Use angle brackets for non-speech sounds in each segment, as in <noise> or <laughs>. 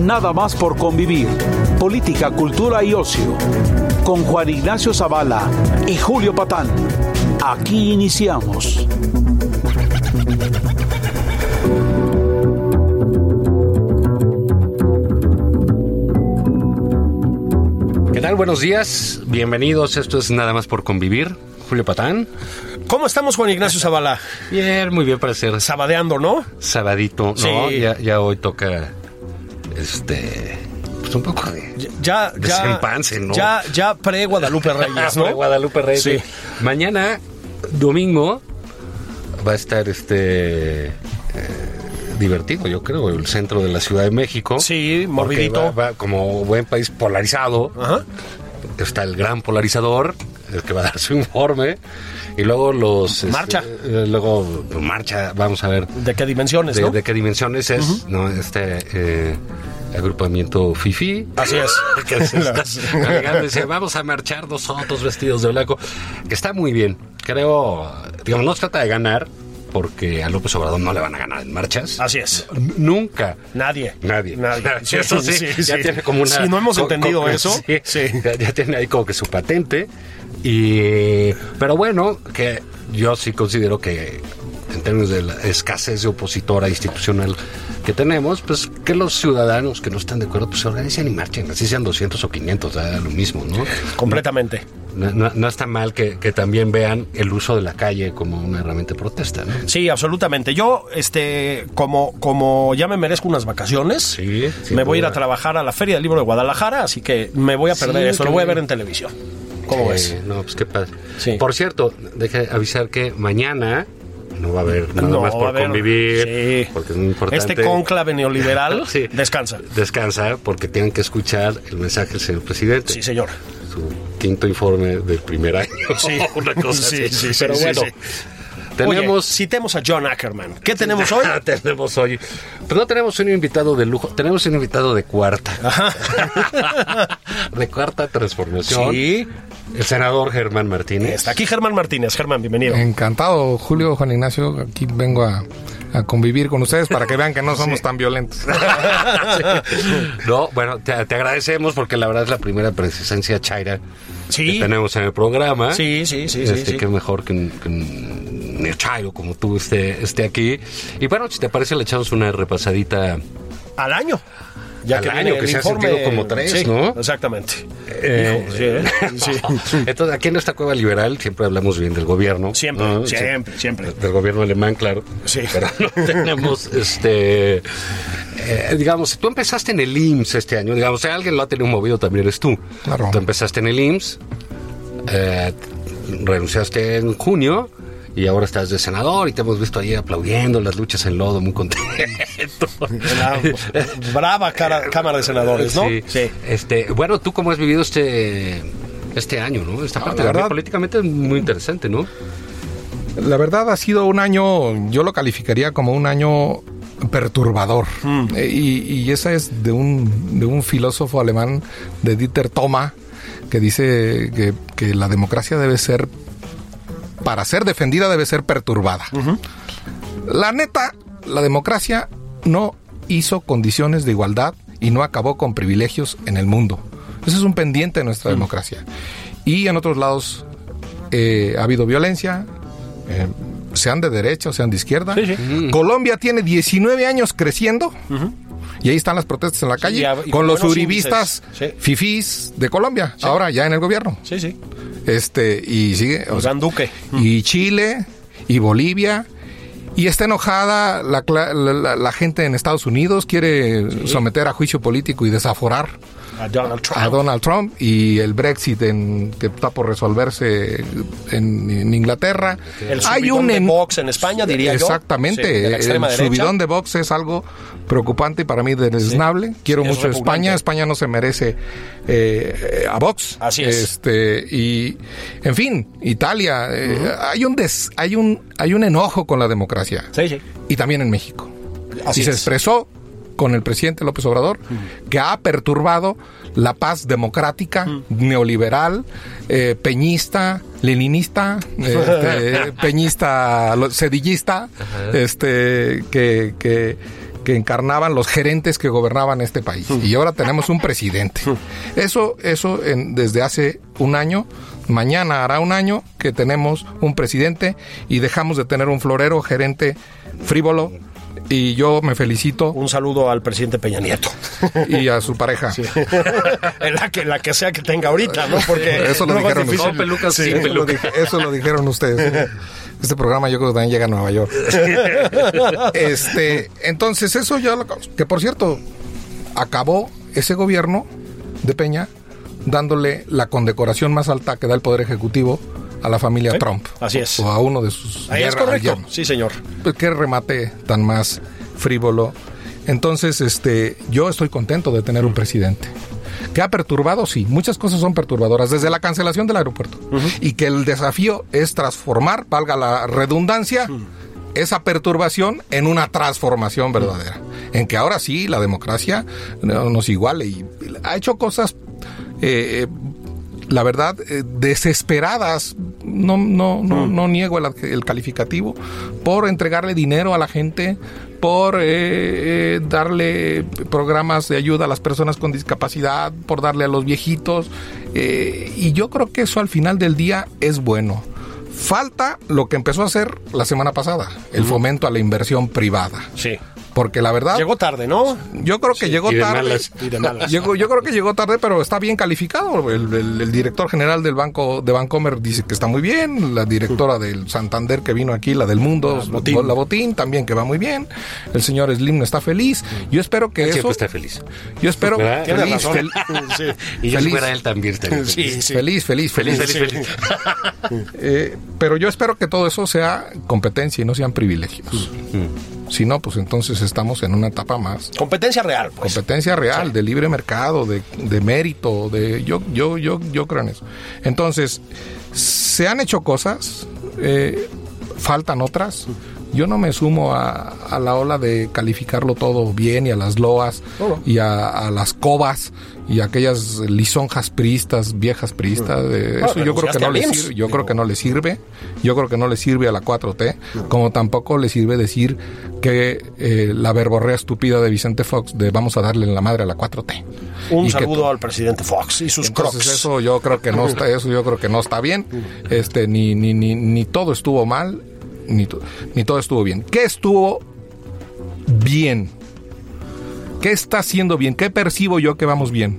Nada más por convivir. Política, cultura y ocio. Con Juan Ignacio Zavala y Julio Patán. Aquí iniciamos. ¿Qué tal? Buenos días, bienvenidos. Esto es Nada más por convivir. Julio Patán. ¿Cómo estamos, Juan Ignacio Zavala? Bien, muy bien para ser Sabadeando, ¿no? sabadito, ¿no? Sí. Ya, ya hoy toca, este, pues un poco de... Ya, ya. Desempance, ¿no? Ya, ya pre-Guadalupe Reyes, ¿no? <laughs> De Guadalupe Reyes. Sí. Mañana, domingo, va a estar este... eh, divertido, yo creo, el centro de la Ciudad de México. Sí, Porque movidito. va- va como buen país polarizado. Ajá. está el gran polarizador, el que va a dar su informe, y luego los... Marcha. este, luego pues, marcha, vamos a ver ¿De qué dimensiones, de, no? de qué dimensiones es, ¿no? Este eh, agrupamiento FIFI. Así es. <laughs> que se está <laughs> y dice, vamos a marchar nosotros vestidos de blanco, que está muy bien. Creo, digamos, no se trata de ganar, porque a López Obrador no le van a ganar en marchas. Así es. Nunca. Nadie. Nadie. Nadie. <laughs> Sí, eso sí, ya tiene como una. Si no hemos entendido eso, Sí, sí. <laughs> Ya, ya tiene ahí como que su patente. Y. Pero bueno, que yo sí considero que en términos de la escasez de opositora institucional que tenemos, pues que los ciudadanos que no están de acuerdo, pues se organicen y marchen, así sean 200 o 500, da lo mismo, ¿no? Completamente. No, no- no está mal que, que también vean el uso de la calle como una herramienta de protesta, ¿no? Sí, absolutamente. Yo, este, como, como ya me merezco unas vacaciones, Sí, me voy a ir a trabajar a la Feria del Libro de Guadalajara, así que me voy a perder Sí, eso. Lo voy a ver en televisión. ¿Cómo ves? No, pues qué padre. Sí. Por cierto, deje avisar que mañana no va a haber nada No, más por haber- convivir, sí. porque es muy importante. Este cónclave neoliberal <laughs> Sí. descansa. Descansa, porque tienen que escuchar el mensaje del señor presidente. Sí, señor. Su quinto informe del primer año. <laughs> Sí. Una cosa Sí, así. sí, sí, Pero sí, bueno, sí. tenemos... Oye, citemos a John Ackerman. ¿Qué <laughs> tenemos hoy? tenemos hoy. Pero no tenemos un invitado de lujo, tenemos un invitado de cuarta. <laughs> de cuarta transformación. Sí. El senador Germán Martínez. Está aquí Germán Martínez. Germán, bienvenido. Encantado, Julio, Juan Ignacio. Aquí vengo a, a convivir con ustedes para que vean que no somos tan violentos. <laughs> No, bueno, te, te agradecemos porque la verdad es la primera presencia chaira Sí. que tenemos en el programa. Sí, sí, sí, sí, Este, sí. Qué mejor que que un neochairo como tú esté, esté aquí. Y bueno, si te parece, le echamos una repasadita. Al año. Ya Al que año, que se ha sentido como tres, Sí, ¿no? Exactamente. Eh, Hijo, sí, ¿eh? <laughs> Sí. Entonces, aquí en esta cueva liberal siempre hablamos bien del gobierno. Siempre, ¿no? siempre, siempre. Del gobierno alemán, claro. Sí. Pero no <laughs> tenemos, este. eh, digamos, tú empezaste en el IMSS este año. Digamos, si alguien lo ha tenido movido también eres tú. Claro. Tú empezaste en el IMSS, eh, renunciaste en junio. Y ahora estás de senador y te hemos visto ahí aplaudiendo las luchas en lodo, muy contento. <laughs> Brava cara- Cámara de Senadores, ¿no? Sí. Este, bueno, ¿tú cómo has vivido este este año, no? Esta parte Ah, la la verdad- políticamente es muy interesante, ¿no? La verdad ha sido un año, yo lo calificaría como un año perturbador. Eh, y, y esa es de un, de un filósofo alemán, de Dieter Thoma, que dice que, que la democracia debe ser, para ser defendida, debe ser perturbada. La neta, la democracia no hizo condiciones de igualdad y no acabó con privilegios en el mundo. Ese es un pendiente de nuestra democracia. Y en otros lados eh, ha habido violencia, eh, sean de derecha o sean de izquierda. Sí, sí. Colombia tiene 19 años creciendo. Y ahí están las protestas en la calle con los uribistas. Sí. fifís de Colombia, ahora ya en el gobierno. Sí, sí. Este, y sigue. o sea, Iván Duque. y Chile, y Bolivia, Y está enojada la, cla- la- la- la gente en Estados Unidos, quiere someter a juicio político y desaforar A Donald Trump. a Donald Trump y el Brexit en, que está por resolverse en, en Inglaterra. El subidón de en- Vox en España, diría yo. Exactamente. Sí, de la extrema el subidón de Vox es algo preocupante y para mí deleznable. Quiero Sí, es mucho. España. España no se merece eh, a Vox. Así es. Este, y, en fin, Italia. eh, hay, un des- hay, un, hay un enojo con la democracia. Sí, sí. Y también en México Así y se es. expresó con el presidente López Obrador, que ha perturbado la paz democrática, neoliberal, eh, peñista, leninista, <laughs> este, peñista, sedillista, este, que, que, que encarnaban los gerentes que gobernaban este país. Y ahora tenemos un presidente. Eso, eso en- desde hace un año. Mañana hará un año que tenemos un presidente y dejamos de tener un florero gerente frívolo y yo me felicito Un saludo al presidente Peña Nieto. y a su pareja. <laughs> en la que, la que sea que tenga ahorita, ¿no? Porque Eso lo es dijeron pelucas Sí. sin Eso lo, eso dijeron ustedes. <laughs> Este programa yo creo que también llega a Nueva York. <laughs> Este, entonces eso ya lo, que por cierto acabó ese gobierno de Peña dándole la condecoración más alta que da el poder ejecutivo a la familia Trump. así es. O a uno de sus Ahí es correcto. Sí, señor. Pues, qué remate tan más frívolo. Entonces, este, yo estoy contento de tener un presidente. ¿Que ha perturbado? Sí, muchas cosas son perturbadoras, desde la cancelación del aeropuerto. Y que el desafío es transformar, valga la redundancia, esa perturbación en una transformación verdadera. En que ahora sí la democracia no- nos iguale y ha hecho cosas eh, la verdad, eh, desesperadas, no, no, no, no niego el, el calificativo, por entregarle dinero a la gente, por eh, eh, darle programas de ayuda a las personas con discapacidad, por darle a los viejitos, eh, y yo creo que eso al final del día es bueno. Falta lo que empezó a hacer la semana pasada, el fomento a la inversión privada. Sí. Porque la verdad, Llegó tarde, ¿no? yo creo que llegó y de tarde. malas. Y de malas. <laughs> Llegó- yo creo que llegó tarde, pero está bien calificado. El, el- el director general del banco de Bancomer dice que está muy bien. La directora del Santander que vino aquí, la del Mundo, La Botín. la Botín, también que va muy bien. El señor Slim está feliz. Yo espero que eso. Siempre está feliz. Yo espero feliz, razón. fel- <laughs> Sí. Y yo Feliz. fuera él también feliz. Sí, sí. feliz, feliz, feliz, Feliz, feliz, feliz. <laughs> Eh, pero yo espero que todo eso sea competencia y no sean privilegios. Si no, pues entonces estamos en una etapa más Competencia real, pues. competencia real, de libre mercado, de, de mérito, de yo, yo, yo, yo creo en eso. Entonces, se han hecho cosas, eh, faltan otras. Yo no me sumo a, a la ola de calificarlo todo bien y a las loas y a, a las cobas y aquellas lisonjas priistas, viejas priistas. eh, Ah, eso yo creo que no le sirve. Yo creo que no le sirve. Yo creo que no le sirve a la 4T, como tampoco le sirve decir que eh, la verborrea estúpida de Vicente Fox de vamos a darle en la madre a la 4T. Un Y saludo al presidente Fox y sus entonces crocs. eso yo creo que no está eso yo creo que no está bien. Este ni ni ni ni todo estuvo mal ni ni todo estuvo bien. ¿Qué estuvo bien? ¿Qué está haciendo bien? ¿Qué percibo yo que vamos bien?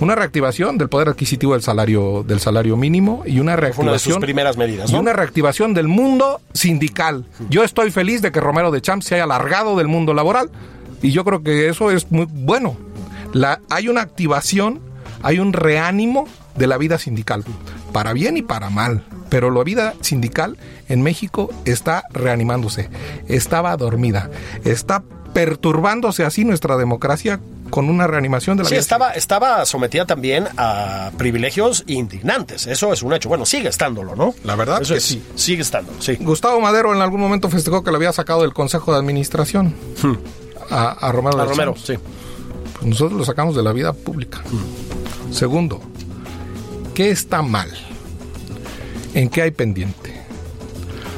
Una reactivación del poder adquisitivo del salario del salario mínimo y una Fue una de sus reactivación primeras medidas, y ¿no? una reactivación del mundo sindical. Yo estoy feliz de que Romero de Champs se haya alargado del mundo laboral y yo creo que eso es muy bueno. La, hay una activación, hay un reánimo de la vida sindical, para bien y para mal. Pero la vida sindical en México está reanimándose, estaba dormida, está perturbándose así nuestra democracia con una reanimación de la Sí, vida estaba, estaba sometida también a privilegios indignantes. Eso es un hecho. Bueno, sigue estándolo, ¿no? La verdad Eso que es, sí. Sigue estándolo, sí. Gustavo Madero en algún momento festejó que lo había sacado del Consejo de Administración a, a Romero. A Romero, sí. Pues nosotros lo sacamos de la vida pública. Segundo, ¿qué está mal? ¿En qué hay pendiente?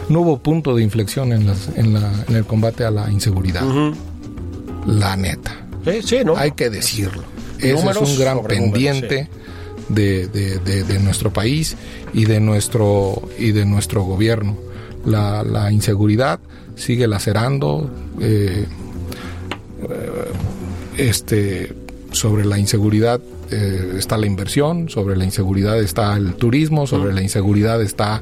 No hubo punto de inflexión en, las- en la- en el combate a la inseguridad. La neta. Sí, sí, ¿no? Hay que decirlo. Ese es un gran números, pendiente de, de- de- de nuestro país y de nuestro y de nuestro gobierno. La, la inseguridad sigue lacerando. eh, eh, este sobre la inseguridad eh, está la inversión, sobre la inseguridad está el turismo, sobre la inseguridad está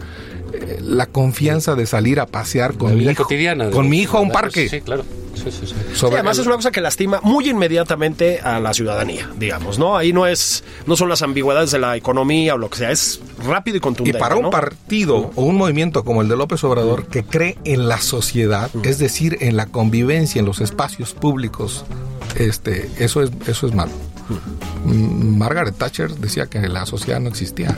la confianza de salir a pasear con La mi hijo, cotidiana. con mi hijo a un parque. Sí, claro. Sí, sí, sí. Sobre Sí, además el- es una cosa que lastima muy inmediatamente a la ciudadanía, digamos, ¿no? Ahí no es, no son las ambigüedades de la economía o lo que sea, es rápido y Y contundente. para un ¿no? partido o un movimiento como el de López Obrador que cree en la sociedad, es decir, en la convivencia, en los espacios públicos, este, eso es, eso es malo. Mm, Margaret Thatcher decía que la sociedad no existía.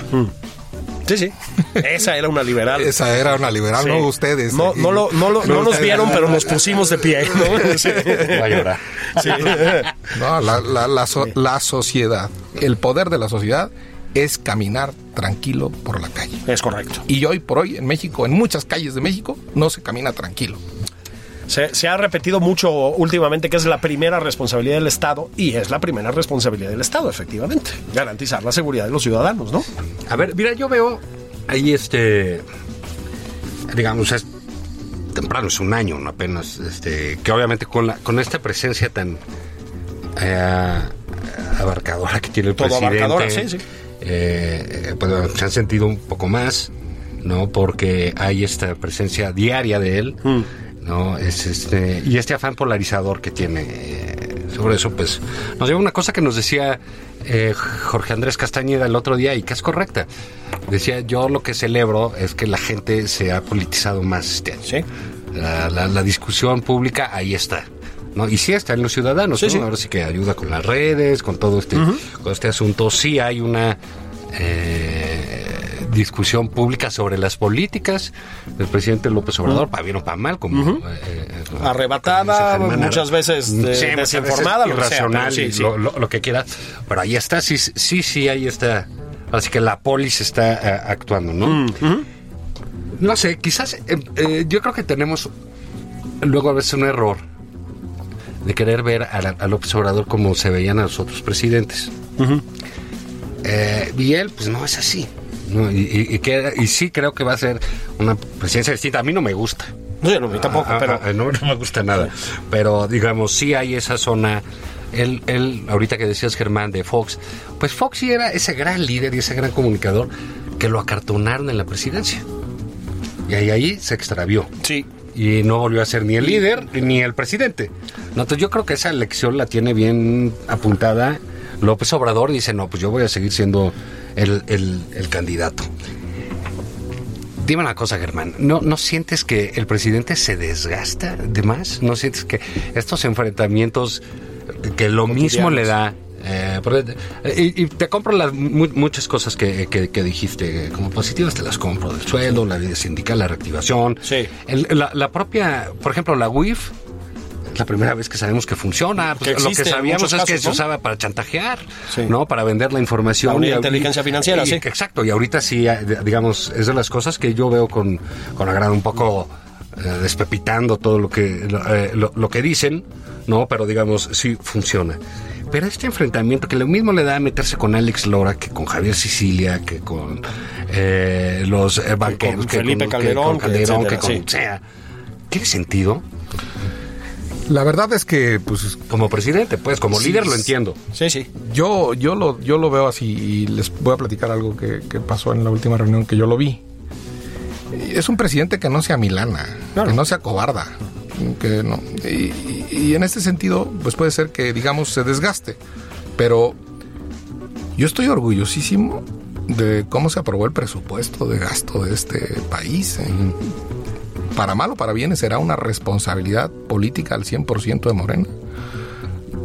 Sí, sí. <laughs> Esa era una liberal. Esa era una liberal, Sí. no ustedes. No, no, lo- no, lo- no nos vieron, pero nos pusimos de pie. <laughs> ¿no? Sí. Va a llorar. Sí. No, la, la- la so- la sociedad, el poder de la sociedad es caminar tranquilo por la calle. Es correcto. Y hoy por hoy en México, en muchas calles de México, no se camina tranquilo. Se, se ha repetido mucho últimamente que es la primera responsabilidad del Estado y es la primera responsabilidad del Estado, efectivamente. Garantizar la seguridad de los ciudadanos, ¿no? A ver, mira, yo veo ahí este, digamos, es temprano, es un año, no apenas, este, que obviamente con la, con esta presencia tan eh, abarcadora que tiene el Todo presidente, abarcadora, sí, sí. eh, pues, se han sentido un poco más, ¿no? Porque hay esta presencia diaria de él, Mm. ¿No? Es este, y este afán polarizador que tiene. eh, sobre eso, pues, nos lleva una cosa que nos decía eh, Jorge Andrés Castañeda el otro día y que es correcta. Decía, yo lo que celebro es que la gente se ha politizado más este año. Sí. La, la- la discusión pública ahí está. ¿no? Y sí está en los ciudadanos, Sí, ¿no? sí. Ahora sí que ayuda con las redes, con todo este, con este asunto. Sí hay una eh, discusión pública sobre las políticas del presidente López Obrador, para bien o para mal, como... eh, eh, como Arrebatada, muchas veces, eh, Sí, muchas desinformada, veces sea, pero irracional, sí, sí. Lo, lo- lo que quiera. Pero ahí está, sí, sí, sí, ahí está. Así que la polis está eh, actuando, ¿no? No sé, quizás eh, eh, yo creo que tenemos luego a veces un error de querer ver a, la- a López Obrador como se veían a los otros presidentes. Eh, y él, pues no es así. ¿No? Y, y- y que- y sí creo que va a ser una presidencia distinta. A mí no me gusta. Sí, no, a mí tampoco, Ah, pero ah, no, no me gusta nada. <laughs> Pero digamos, sí hay esa zona. Él, él, ahorita que decías Germán de Fox, pues Fox sí era ese gran líder y ese gran comunicador que lo acartonaron en la presidencia. Y ahí, ahí se extravió. sí. Y no volvió a ser ni el líder ni el presidente. No, entonces yo creo que esa elección la tiene bien apuntada López Obrador y dice, no, pues yo voy a seguir siendo el, el- el candidato. Dime una cosa, Germán, ¿no, ¿no sientes que el presidente se desgasta de más? ¿No sientes que estos enfrentamientos, que lo mismo le da... eh, y, y te compro las mu- muchas cosas que, que- que dijiste como positivas, te las compro, del sueldo, la vida sindical, la reactivación. Sí. El- la, la propia, por ejemplo, la WIF, es la primera vez que sabemos que funciona. Pues, Que lo que sabíamos es que casos, se ¿no? usaba para chantajear, Sí. ¿no? Para vender la información. Y- inteligencia financiera, y- sí. Exacto, y ahorita sí, eh, digamos, es de las cosas que yo veo con, con agrado un poco eh, despepitando todo lo que, lo, eh, lo- lo que dicen, ¿no? Pero digamos, sí funciona. Pero este enfrentamiento que lo mismo le da a meterse con Alex Lora que con Javier Sicilia, que con eh, los banqueros, con que Felipe con, Calderón, que con Calderón, etcétera, que con sí. sea, ¿Tiene sentido? La verdad es que, pues, Como presidente, pues, como Sí, líder lo entiendo. Sí, sí. yo, yo, lo, yo lo veo así y les voy a platicar algo que, que pasó en la última reunión que yo lo vi. Es un presidente que no sea milana, Claro. que no sea cobarda. Que no, y, y- y en este sentido, pues puede ser que, digamos, se desgaste. Pero yo estoy orgullosísimo de cómo se aprobó el presupuesto de gasto de este país. Para mal o para bien será una responsabilidad política al 100% de Morena.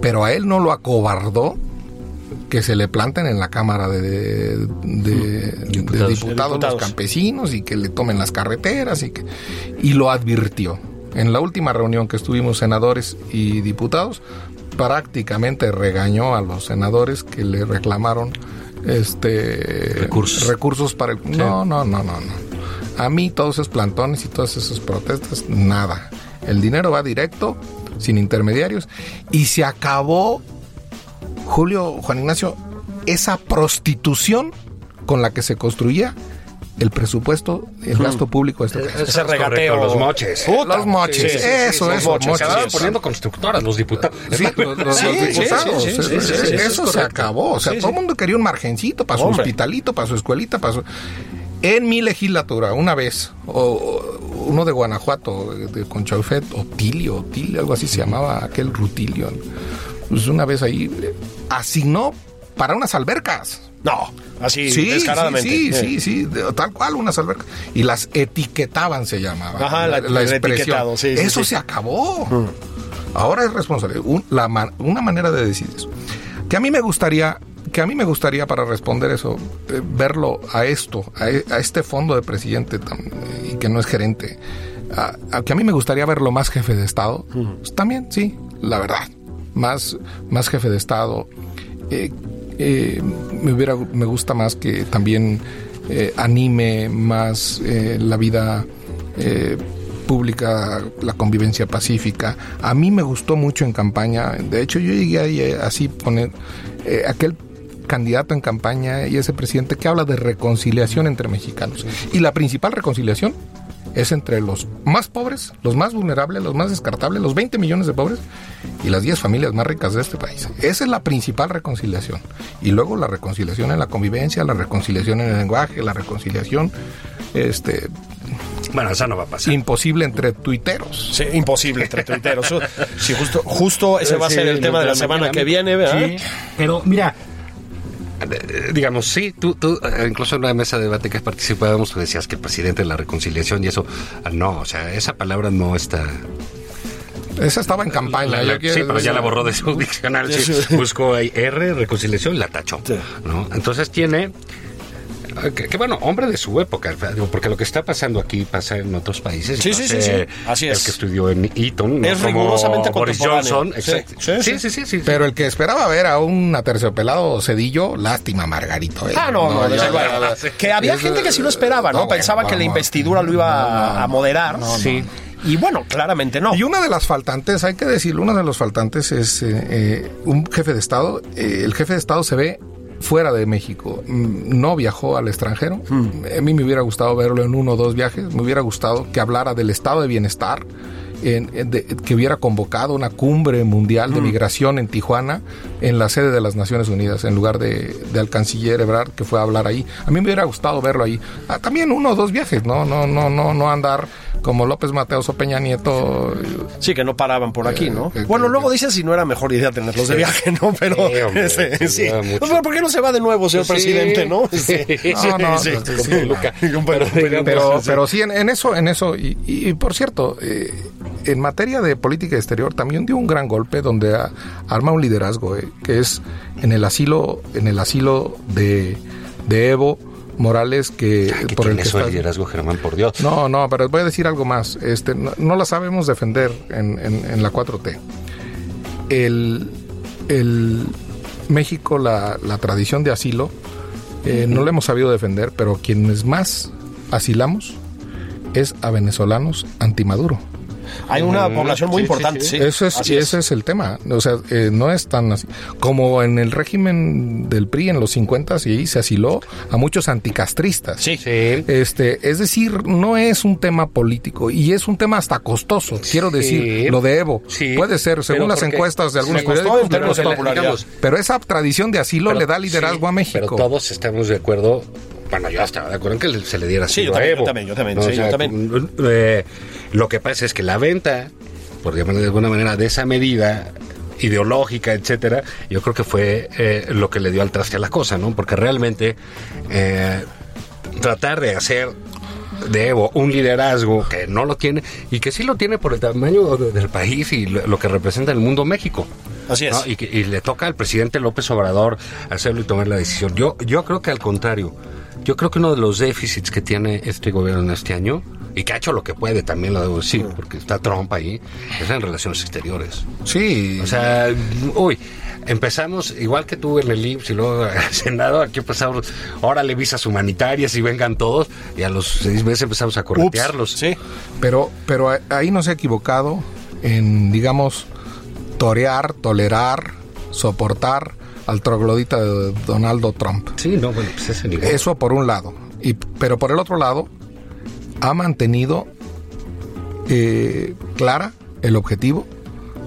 Pero a él no lo acobardó que se le planten en la Cámara de, de- de- de Diputados. diputados, De diputados. los campesinos y que le tomen las carreteras y que y lo advirtió. En la última reunión que estuvimos senadores y diputados, prácticamente regañó a los senadores que le reclamaron este Recursos. recursos para el no no no no no a mí todos esos plantones y todas esas protestas nada el dinero va directo sin intermediarios y se acabó Julio Juan Ignacio esa prostitución con la que se construía el presupuesto el gasto público de este país. Ese regateo. Correcto, los moches. Puta. Los moches, Sí, eso, sí, eso, los moches, moches. Se es. poniendo constructoras los diputados. Sí, los, los- Sí, los sí, diputados. sí, sí, sí, sí, sí, eso eso es se acabó. O sea, Sí, todo el mundo quería un margencito para su Hombre. hospitalito, para su escuelita, para su... en mi legislatura, una vez, o, uno de Guanajuato, de Conchaufet, Otilio, Otilio, algo así se llamaba, aquel Rutilio, pues una vez ahí, asignó para unas albercas. No, así Sí, descaradamente. sí, Eh. sí, sí, tal cual, unas albercas. Y las etiquetaban, se llamaba. Ajá, la- el etiquetado, sí, sí, Eso sí. se acabó. Ahora es responsable. Un- la una manera de decir eso. Que a mí me gustaría, que a mí me gustaría para responder eso, eh, verlo a esto, a, e- a este fondo de presidente y que no es gerente. A, a que a mí me gustaría verlo más jefe de Estado. Pues también, sí, la verdad. Más, más jefe de Estado. Eh, eh, me hubiera me gusta más que también anime más la vida pública, la convivencia pacífica. A mí me gustó mucho en campaña. De hecho, yo llegué ahí así poner eh, aquel candidato en campaña y ese presidente que habla de reconciliación entre mexicanos. Y la principal reconciliación es entre los más pobres, los más vulnerables, los más descartables, los 20 millones de pobres y las 10 familias más ricas de este país. Esa es la principal reconciliación. Y luego la reconciliación en la convivencia, la reconciliación en el lenguaje, la reconciliación este, Bueno, esa no va a pasar. imposible entre tuiteros. Sí, imposible entre tuiteros. <laughs> Sí, justo, justo ese va a ser el tema de la semana que viene, ¿verdad? Sí, pero mira, digamos, sí, tú, tú eh, incluso en una mesa de debate que participábamos, tú decías que el presidente de la reconciliación y eso, ah, no, o sea, esa palabra no está... Esa estaba en campaña. La- la- yo quiero- sí, pero ya la borró de su diccionario. sí. <laughs> buscó ahí R, reconciliación, y la tachó. ¿no? Entonces tiene. Eh, Que, que bueno, hombre de su época, digo, porque lo que está pasando aquí pasa en otros países. Sí, sí, sí, sí. Así es. El que estudió en Eton. ¿no? Es Como rigurosamente Boris contemporáneo. Johnson. Sí, Exacto. sí, Sí, sí. sí, sí. sí, Pero el que esperaba ver a un aterciopelado Cedillo, lástima, Margarito. eh. Ah, no, no, ya. Que había gente que sí lo esperaba, ¿no? no, bueno, Pensaba que la investidura lo iba a- a moderar. Sí. Y bueno, claramente no. Y una de las faltantes, hay que decirlo, una de los faltantes es eh, eh, un jefe de Estado. Eh, el jefe de Estado se ve fuera de México. Mm, No viajó al extranjero. A mí me hubiera gustado verlo en uno o dos viajes. Me hubiera gustado que hablara del estado de bienestar. en- en de- que hubiera convocado una cumbre mundial de migración en Tijuana, en la sede de las Naciones Unidas, en lugar de, de al canciller Ebrard, que fue a hablar ahí. A mí me hubiera gustado verlo ahí. Ah, también uno o dos viajes, no, no, no, no, no andar como López Mateos o Peña Nieto Sí, que no paraban por aquí, ¿no? Eh, Bueno, que- luego dicen si no era mejor idea tenerlos de viaje, ¿no? Pero, <laughs> Sí, hombre, ese, sí. mucho. Pues, ¿Por qué no se va de nuevo, señor Sí. presidente, no? Sí, No, no, sí, Pero, pero, sí. pero sí, en, en eso, en eso, y, y- y por cierto, eh, en materia de política exterior también dio un gran golpe donde a- arma un liderazgo, eh, que es en el asilo, en el asilo de, de Evo Morales, que Aquí por el que el está- liderazgo, Germán, por Dios. No, no, pero voy a decir algo más. Este, no, no la sabemos defender en, en- en la 4T. El, el México, la, la tradición de asilo, eh, no la hemos sabido defender, pero quienes más asilamos es a venezolanos antimaduro. Hay una población muy Sí, importante, sí. sí. Eso es, Así ese es el tema. O sea, eh, no es tan así. Como en el régimen del PRI en los 50 y ahí se asiló a muchos anticastristas. Sí. Sí. Este, es decir, no es un tema político y es un tema hasta costoso. Quiero Sí. decir, lo de Evo. Sí. Puede ser, según Pero las encuestas de algunos periódicos, pero- pero esa tradición de asilo Pero- le da liderazgo sí, a México. Pero todos estamos de acuerdo. Bueno, yo estaba de acuerdo en que se le diera Sí, yo también, yo también, yo también, No, sí, o sea, yo también. eh, lo que pasa es que la venta, por llamarlo de alguna manera, de esa medida ideológica, etcétera, yo creo que fue eh, lo que le dio al traste a la cosa, ¿no? Porque realmente eh, tratar de hacer de Evo un liderazgo que no lo tiene y que sí lo tiene por el tamaño de- del país y lo, lo que representa el mundo México. Así es. ¿no? Y, que- y le toca al presidente López Obrador hacerlo y tomar la decisión. Yo, yo creo que al contrario, yo creo que uno de los déficits que tiene este gobierno en este año, y que ha hecho lo que puede, también lo debo decir, porque está Trump ahí, es en relaciones exteriores. Sí, O sea, uy, empezamos igual que tú en el IMSS y luego <laughs> el Senado, aquí empezamos, órale, visas humanitarias y vengan todos, y a los seis meses empezamos a corretearlos. Sí. pero, pero ahí no se ha equivocado en, digamos, torear, tolerar, soportar al troglodita de Donaldo Trump. Sí, no, bueno, pues ese nivel. Eso por un lado. Y, pero por el otro lado, ha mantenido eh, clara el objetivo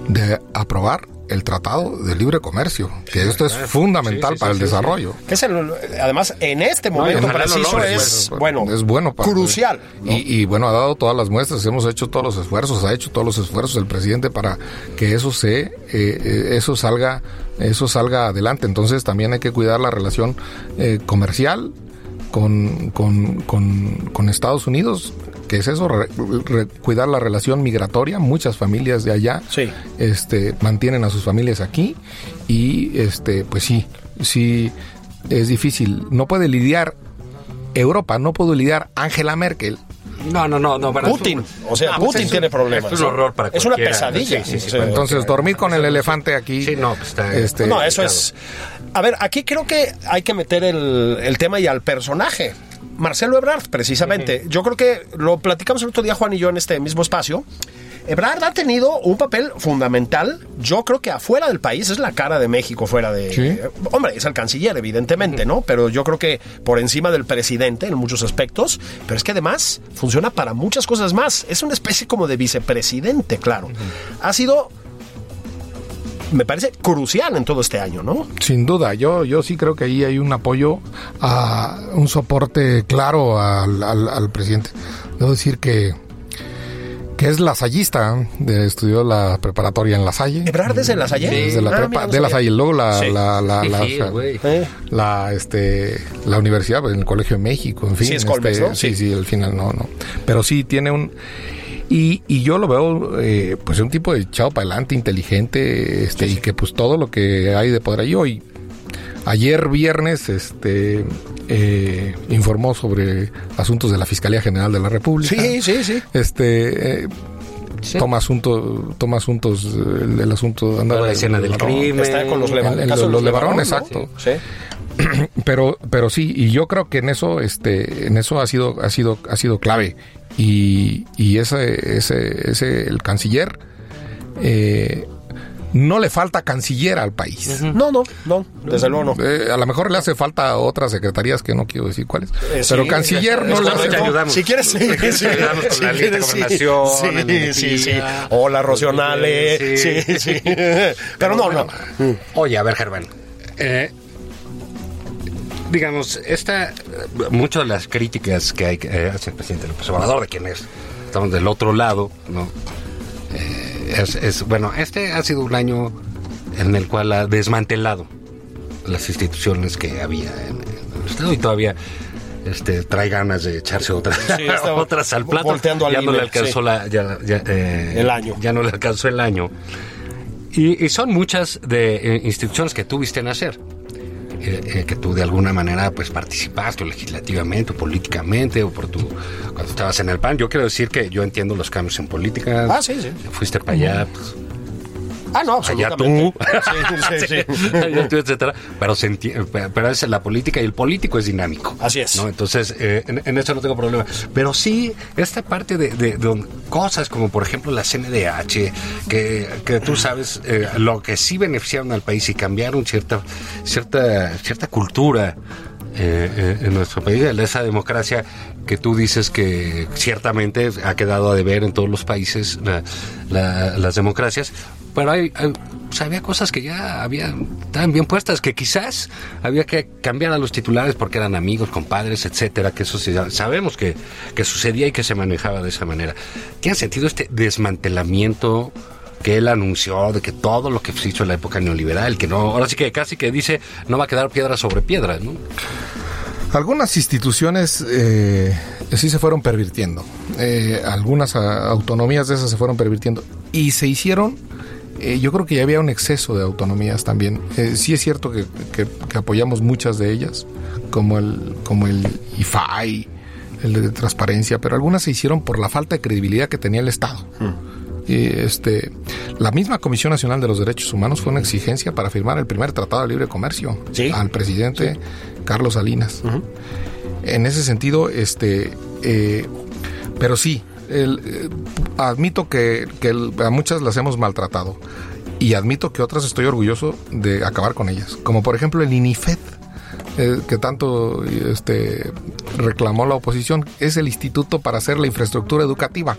de aprobar el Tratado de Libre Comercio, que esto es fundamental Sí, sí, para el sí, sí, desarrollo. Que es el- además, en este momento lo preciso logres, es, bueno, es bueno para- crucial. ¿no? Y, y, bueno, ha dado todas las muestras, hemos hecho todos los esfuerzos, ha hecho todos los esfuerzos el presidente para que eso se, eh, eh, eso salga, eso salga adelante. Entonces también hay que cuidar la relación eh, comercial con, con, con, con Estados Unidos, que es eso, re- re- cuidar la relación migratoria. Muchas familias de allá Sí. este, mantienen a sus familias aquí y este, pues sí, sí es difícil. No puede lidiar Europa, no puede lidiar Angela Merkel. No, no, no, no. bueno, Putin, o sea, No, pues Putin es un- tiene problemas. Es un horror para Es una pesadilla. Sí, sí, sí, O sea, para Entonces, dormir con el elefante aquí. Sí, no, pues está- este, No, eso es. A ver, aquí creo que hay que meter el, el tema y al personaje. Marcelo Ebrard, precisamente. Yo creo que lo platicamos el otro día, Juan y yo, en este mismo espacio. Ebrard ha tenido un papel fundamental, yo creo que afuera del país, es la cara de México fuera de... Sí. eh, hombre, es el canciller, evidentemente, ¿no? Pero yo creo que por encima del presidente en muchos aspectos, pero es que además funciona para muchas cosas más. Es una especie como de vicepresidente, claro. Ha sido, me parece, crucial en todo este año, ¿no? Sin duda, yo, yo sí creo que ahí hay un apoyo, a un soporte claro al, al- al presidente. Debo decir que, que es lasallista, de, estudió la preparatoria en La Salle. ¿Ebrard es de La Salle? Desde la Ah, prepa- mira, no de La. Salle, luego la, Sí. la, la, Sí, la- sí. Eh, la este la universidad pues, en el colegio de México en fin Sí, es Colmex, este, ¿no? sí Sí. sí al final no no pero sí tiene un y, y yo lo veo eh, pues un tipo de echado para adelante inteligente este y que pues todo lo que hay de poder ahí hoy ayer viernes este eh, informó sobre asuntos de la fiscalía general de la república Sí, sí, sí. este eh, toma asunto toma asuntos eh, el, el asunto anda la escena del crimen. Está con los, leva- En- en caso de los Levarón, Levarón, ¿no? exacto. Sí. <clears throat> pero pero sí y yo creo que en eso este en eso ha sido ha sido ha sido clave y, y ese ese ese el canciller eh, no le falta canciller al país No, no, no, desde luego no. Eh, a lo mejor le hace falta a otras secretarías que no quiero decir cuáles Eh, pero sí, canciller es- no es le hace ayudamos. Si quieres, sí, sí. ayudamos con Si la lista sí. gobernación, Sí, sí, sí. energía, Hola, Rocionale. Sí, Sí. sí. <laughs> Pero no, no. Oye, a ver, Germán. eh, digamos, esta, muchas de las críticas que hay eh, hacia el presidente López Obrador, de quienes estamos del otro lado, ¿no? Eh, es, es- bueno, este ha sido un año en el cual ha desmantelado las instituciones que había en, en el Estado y todavía este, trae ganas de echarse otras, Sí, <laughs> otras al plato. volteando al ya no le alcanzó sí. la, ya- ya, eh, El año. Ya no le alcanzó el año. Y, y son muchas de eh, instituciones que tuviste en hacer. Eh, eh, que tú de alguna manera pues participaste o legislativamente o políticamente o por tu cuando estabas en el PAN. Yo quiero decir que yo entiendo los cambios en política. Ah, sí, sí. fuiste para allá pues, Ah, no, allá absolutamente. tú Sí, sí, sí. <laughs> allá tú, etcétera pero se pero- es la política y el político es dinámico Así es. ¿no? entonces eh, en, en eso no tengo problema pero sí esta parte de, de- de cosas como por ejemplo la CNDH que, que tú sabes eh, lo que sí beneficiaron al país y cambiaron cierta cierta cierta cultura eh, eh, en nuestro país, esa democracia que tú dices que ciertamente ha quedado a deber en todos los países la- la- las democracias, pero hay, había cosas que ya habían, estaban bien puestas, que quizás había que cambiar a los titulares porque eran amigos, compadres, etcétera, que eso sí, sabemos que, que sucedía y que se manejaba de esa manera. ¿Tiene sentido este desmantelamiento? que él anunció de que todo lo que se hizo en la época neoliberal, que no, ahora sí que casi que dice no va a quedar piedra sobre piedra, ¿no? Algunas instituciones eh, sí se fueron pervirtiendo. Eh, algunas ah, autonomías de esas se fueron pervirtiendo. Y se hicieron, eh, yo creo que ya había un exceso de autonomías también. Eh, sí es cierto que, que- que apoyamos muchas de ellas, como el, como el IFAI, el de transparencia, pero algunas se hicieron por la falta de credibilidad que tenía el Estado. Y este, la misma Comisión Nacional de los Derechos Humanos fue una exigencia para firmar el primer Tratado de Libre Comercio Sí. al presidente Carlos Salinas. En ese sentido, este, eh, pero sí, eh, admito que, que a muchas las hemos maltratado y admito que otras estoy orgulloso de acabar con ellas, como por ejemplo el INIFED. Eh, que tanto este, reclamó la oposición, es el instituto para hacer la infraestructura educativa.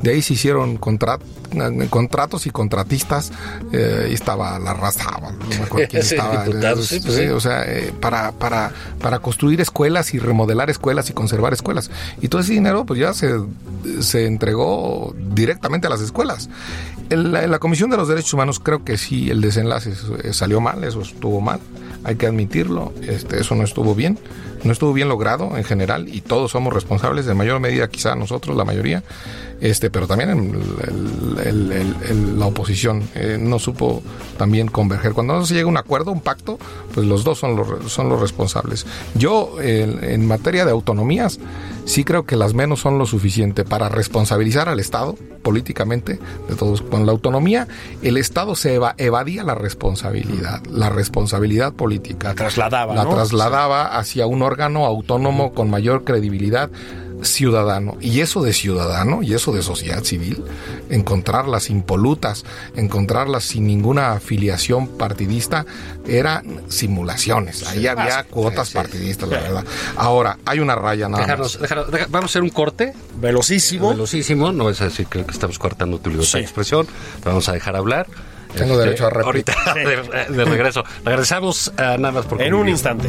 De ahí se hicieron contrat, eh, contratos y contratistas. Eh, ahí estaba la raza, no <laughs> Sí, estaba. diputados, Sí, sí, pues sí. o sea, eh, para, para, para construir escuelas y remodelar escuelas y conservar escuelas. Y todo ese dinero pues ya se, se entregó directamente a las escuelas. En la, en la Comisión de los Derechos Humanos creo que sí, el desenlace eh, salió mal, eso estuvo mal, hay que admitirlo, este, eso no estuvo bien, no estuvo bien logrado en general y todos somos responsables, en mayor medida quizá nosotros, la mayoría, este, pero también el- el- la oposición eh, no supo también converger. Cuando no se llega a un acuerdo, un pacto, pues los dos son los, son los responsables. Yo, en- en materia de autonomías, sí creo que las menos son lo suficiente para responsabilizar al Estado políticamente de todos. Con la autonomía, el Estado se eva- evadía la responsabilidad, la responsabilidad política. La trasladaba, La ¿no? trasladaba hacia un órgano autónomo con mayor credibilidad ciudadano. Y eso de ciudadano y eso de sociedad civil, encontrarlas impolutas, encontrarlas sin ninguna afiliación partidista, eran simulaciones. Ahí había cuotas partidistas, la verdad. Ahora, hay una raya nada más. Déjanos, déjanos- deja- vamos a hacer un corte Velocísimo. velocísimo. No es decir que, que estamos cortando tu libertad Sí. de expresión. Te vamos a dejar hablar. Este, Tengo derecho a réplica. Ahorita, <laughs> de, de regreso. Regresamos a nada más por En un instante.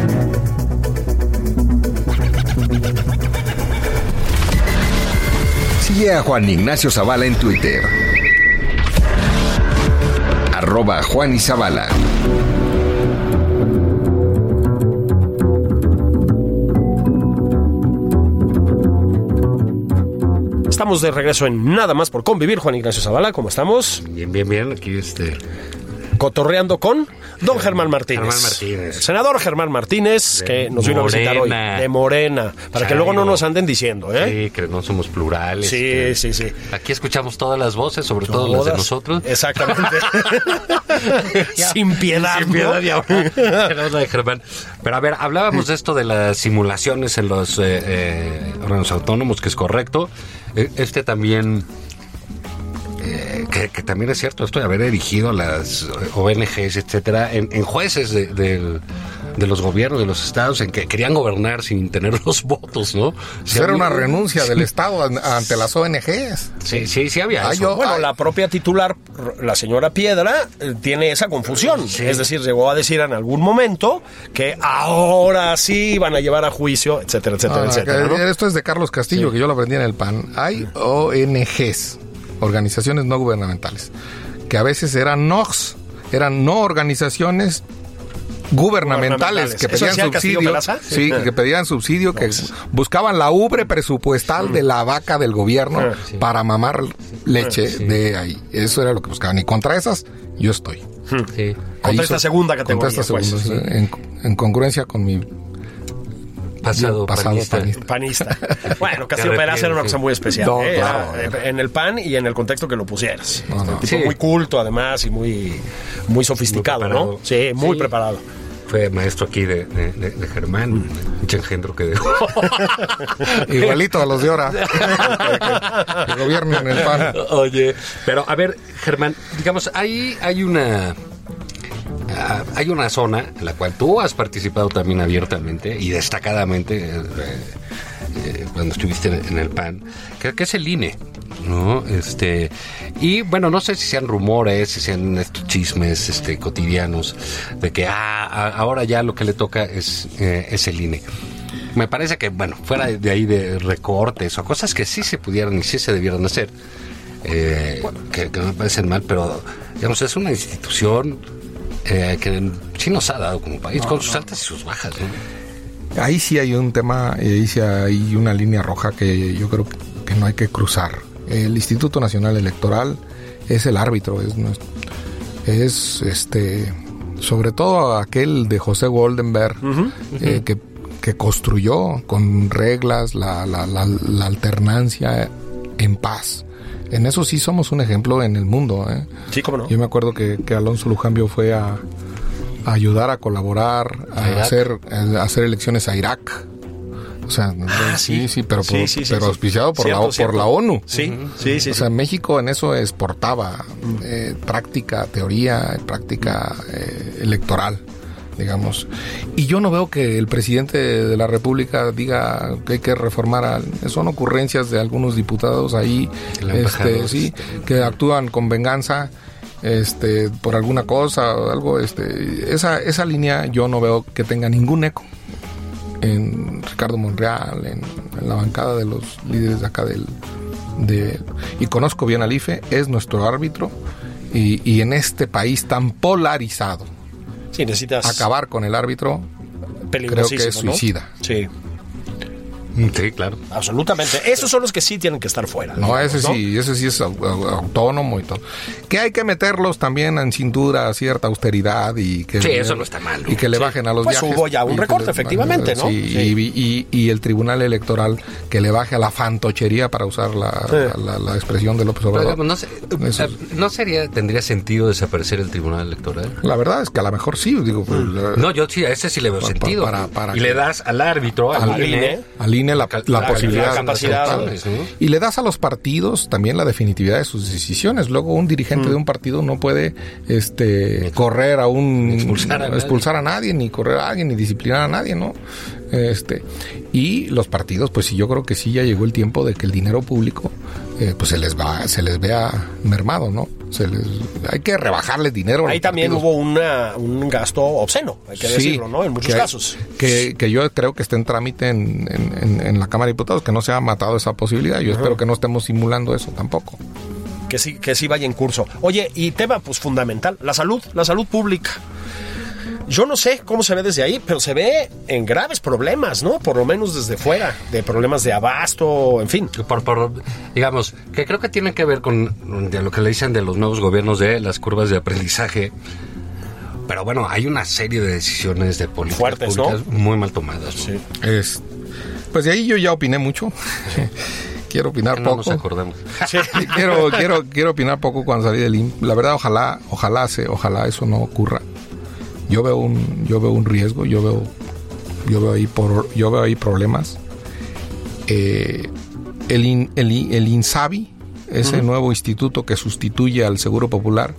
Sigue a Juan Ignacio Zavala en Twitter. Arroba Juan y Zavala. Estamos de regreso en Nada más por convivir. Juan Ignacio Zavala, ¿cómo estamos? Bien, bien, bien. Aquí este. Cotorreando con don Germán Martínez. Germán Martínez. El senador Germán Martínez, De que nos vino a visitar hoy. De Morena. Para que luego no nos anden diciendo, ¿eh? Sí, que no somos plurales. Sí, que- sí, sí. Aquí escuchamos todas las voces, sobre todo las de nosotros. Exactamente. <laughs> Sin piedad. Sin ¿no? piedad tenemos la de Germán. Pero a ver, hablábamos de esto de las simulaciones en los eh, eh, órganos autónomos, que es correcto. Eh, Este también, que, que también es cierto, esto de haber erigido a las ONGs, etcétera, en, en jueces de, del- de los gobiernos de los estados, en que querían gobernar sin tener los votos, ¿no? Sí Era una renuncia del Estado an- ante las ONGs. Sí, sí, sí había Ah, eso. yo- Bueno, la propia titular, la señora Piedra, eh, tiene esa confusión. Sí. Es decir, llegó a decir en algún momento que ahora sí van a llevar a juicio, etcétera, etcétera, Ah, etcétera. Esto es de Carlos Castillo, que yo lo aprendí en el PAN. Hay ONGs, organizaciones no gubernamentales, que a veces eran NOGs, eran no organizaciones gubernamentales que Gubernamentales. ¿Eso pedían subsidio, sí, Sí. que pedían subsidio, que buscaban la ubre presupuestal de la vaca del gobierno Ah, para mamar leche de ahí. Eso era lo que buscaban. Y contra esas, yo estoy. Sí. Contra esta segunda categoría, Contra esta pues, segunda, sí. en, en congruencia con mi Pasado, pasado panista. panista. Panista. <laughs> Bueno, Castillo Peraza era una cosa muy especial. No, ¿eh? claro. Era, eh, En el PAN y en el contexto que lo pusieras. No, no. Un tipo Sí. muy culto, además, y muy, muy sofisticado, Muy. ¿no? Sí, muy Sí. preparado. Fue maestro aquí de, de, de- de Germán, un engendro que dejó. <laughs> Igualito a los de ahora. <laughs> que, que gobiernan el PAN. Oye, pero a ver, Germán, digamos, ahí hay una. Ah, hay una zona en la cual tú has participado también abiertamente y destacadamente eh, eh, cuando estuviste en, el PAN, que, que es el INE, ¿no? Este, y bueno, no sé si sean rumores, si sean estos chismes este, cotidianos de que ah, ahora ya lo que le toca es, eh, es el INE. Me parece que, bueno, fuera de ahí de recortes o cosas que sí se pudieran y sí se debieran hacer, eh, que, que no me parecen mal, pero digamos, es una institución eh, que sí nos ha dado como país, con sus altas y sus bajas. ¿no? Ahí sí hay un tema, y ahí sí hay una línea roja que yo creo que no hay que cruzar. El Instituto Nacional Electoral es el árbitro, es, este, sobre todo aquel de José Goldenberg, eh, que, que construyó con reglas la, la- la- la alternancia en paz. En eso sí somos un ejemplo en el mundo. ¿eh? Sí, cómo no. Yo me acuerdo que, que Alonso Lujambio fue a, a ayudar a colaborar, a, hacer, a hacer elecciones a Irak. O sea, sí, sí, pero, por- Ah, Sí, sí, pero sí. auspiciado por, Cierto, la, cierto. por la ONU. Sí, sí, sí. O sea, México en eso exportaba eh, práctica, teoría, práctica eh, electoral, digamos. Y yo no veo que el presidente de la República diga que hay que reformar. al- son ocurrencias de algunos diputados ahí, este, sí, que actúan con venganza. Este, por alguna cosa o algo, este, esa, esa línea yo no veo que tenga ningún eco en Ricardo Monreal, en, en la bancada de los líderes de acá del... De, y conozco bien al IFE, es nuestro árbitro y, y en este país tan polarizado, Sí, necesitas acabar con el árbitro creo que es ¿no? suicida. Sí, Sí, claro. absolutamente. Esos son los que sí tienen que estar fuera. No, digamos, ese sí, ese sí es au- au- autónomo y todo. Que hay que meterlos también en cintura cierta austeridad y que Sí, eso no está mal, Y que le sí. bajen a los Pues viajes. hubo ya un recorte, le- efectivamente, ¿no? Sí, Sí. Y, y- y el Tribunal Electoral que le baje a la fantochería para usar la, Sí. la- la expresión de López Obrador. digamos, no, sé- Eso. eh, ¿no sería, tendría sentido desaparecer el Tribunal Electoral? La verdad es que a lo mejor sí, digo, pues, la- No, yo sí, a ese sí le veo Para- sentido. para- para y que- le das al árbitro, al, Al INE, al INE la, Ca- la la- posibilidad la capacidad. ¿no? y le das a los partidos también la definitividad de sus decisiones luego un dirigente de un partido no puede este correr a un Expulsar a nadie. expulsar a nadie ni correr a alguien ni disciplinar a nadie no este y los partidos pues sí yo creo que sí ya llegó el tiempo de que el dinero público eh, pues se les va se les vea mermado no se les hay que rebajarles dinero Ahí también partidos. hubo una, un gasto obsceno, hay que Sí, decirlo, ¿no? En muchos que- casos. Que, que yo creo que está en trámite en, en- en- en la Cámara de Diputados, que no se ha matado esa posibilidad. Yo espero que no estemos simulando eso tampoco. que sí, que sí vaya en curso. Oye, y tema pues fundamental, la salud, la salud pública. Yo no sé cómo se ve desde ahí, pero se ve en graves problemas, ¿no? Por lo menos desde fuera, de problemas de abasto, en fin. por, por, digamos, que creo que tiene que ver con de lo que le dicen de los nuevos gobiernos de las curvas de aprendizaje. Pero bueno, hay una serie de decisiones de políticas Fuertes, ¿no? muy mal tomadas. ¿no? Es, pues de ahí yo ya opiné mucho. <laughs> quiero opinar no nos poco. acordamos. <laughs> quiero, quiero, quiero opinar poco cuando salí del IMSS. La verdad, ojalá, ojalá se, ojalá eso no ocurra. Yo veo un, yo veo un riesgo, yo veo, yo veo ahí por, yo veo ahí problemas. Eh, el, in- el, el INSABI, ese nuevo instituto que sustituye al Seguro Popular,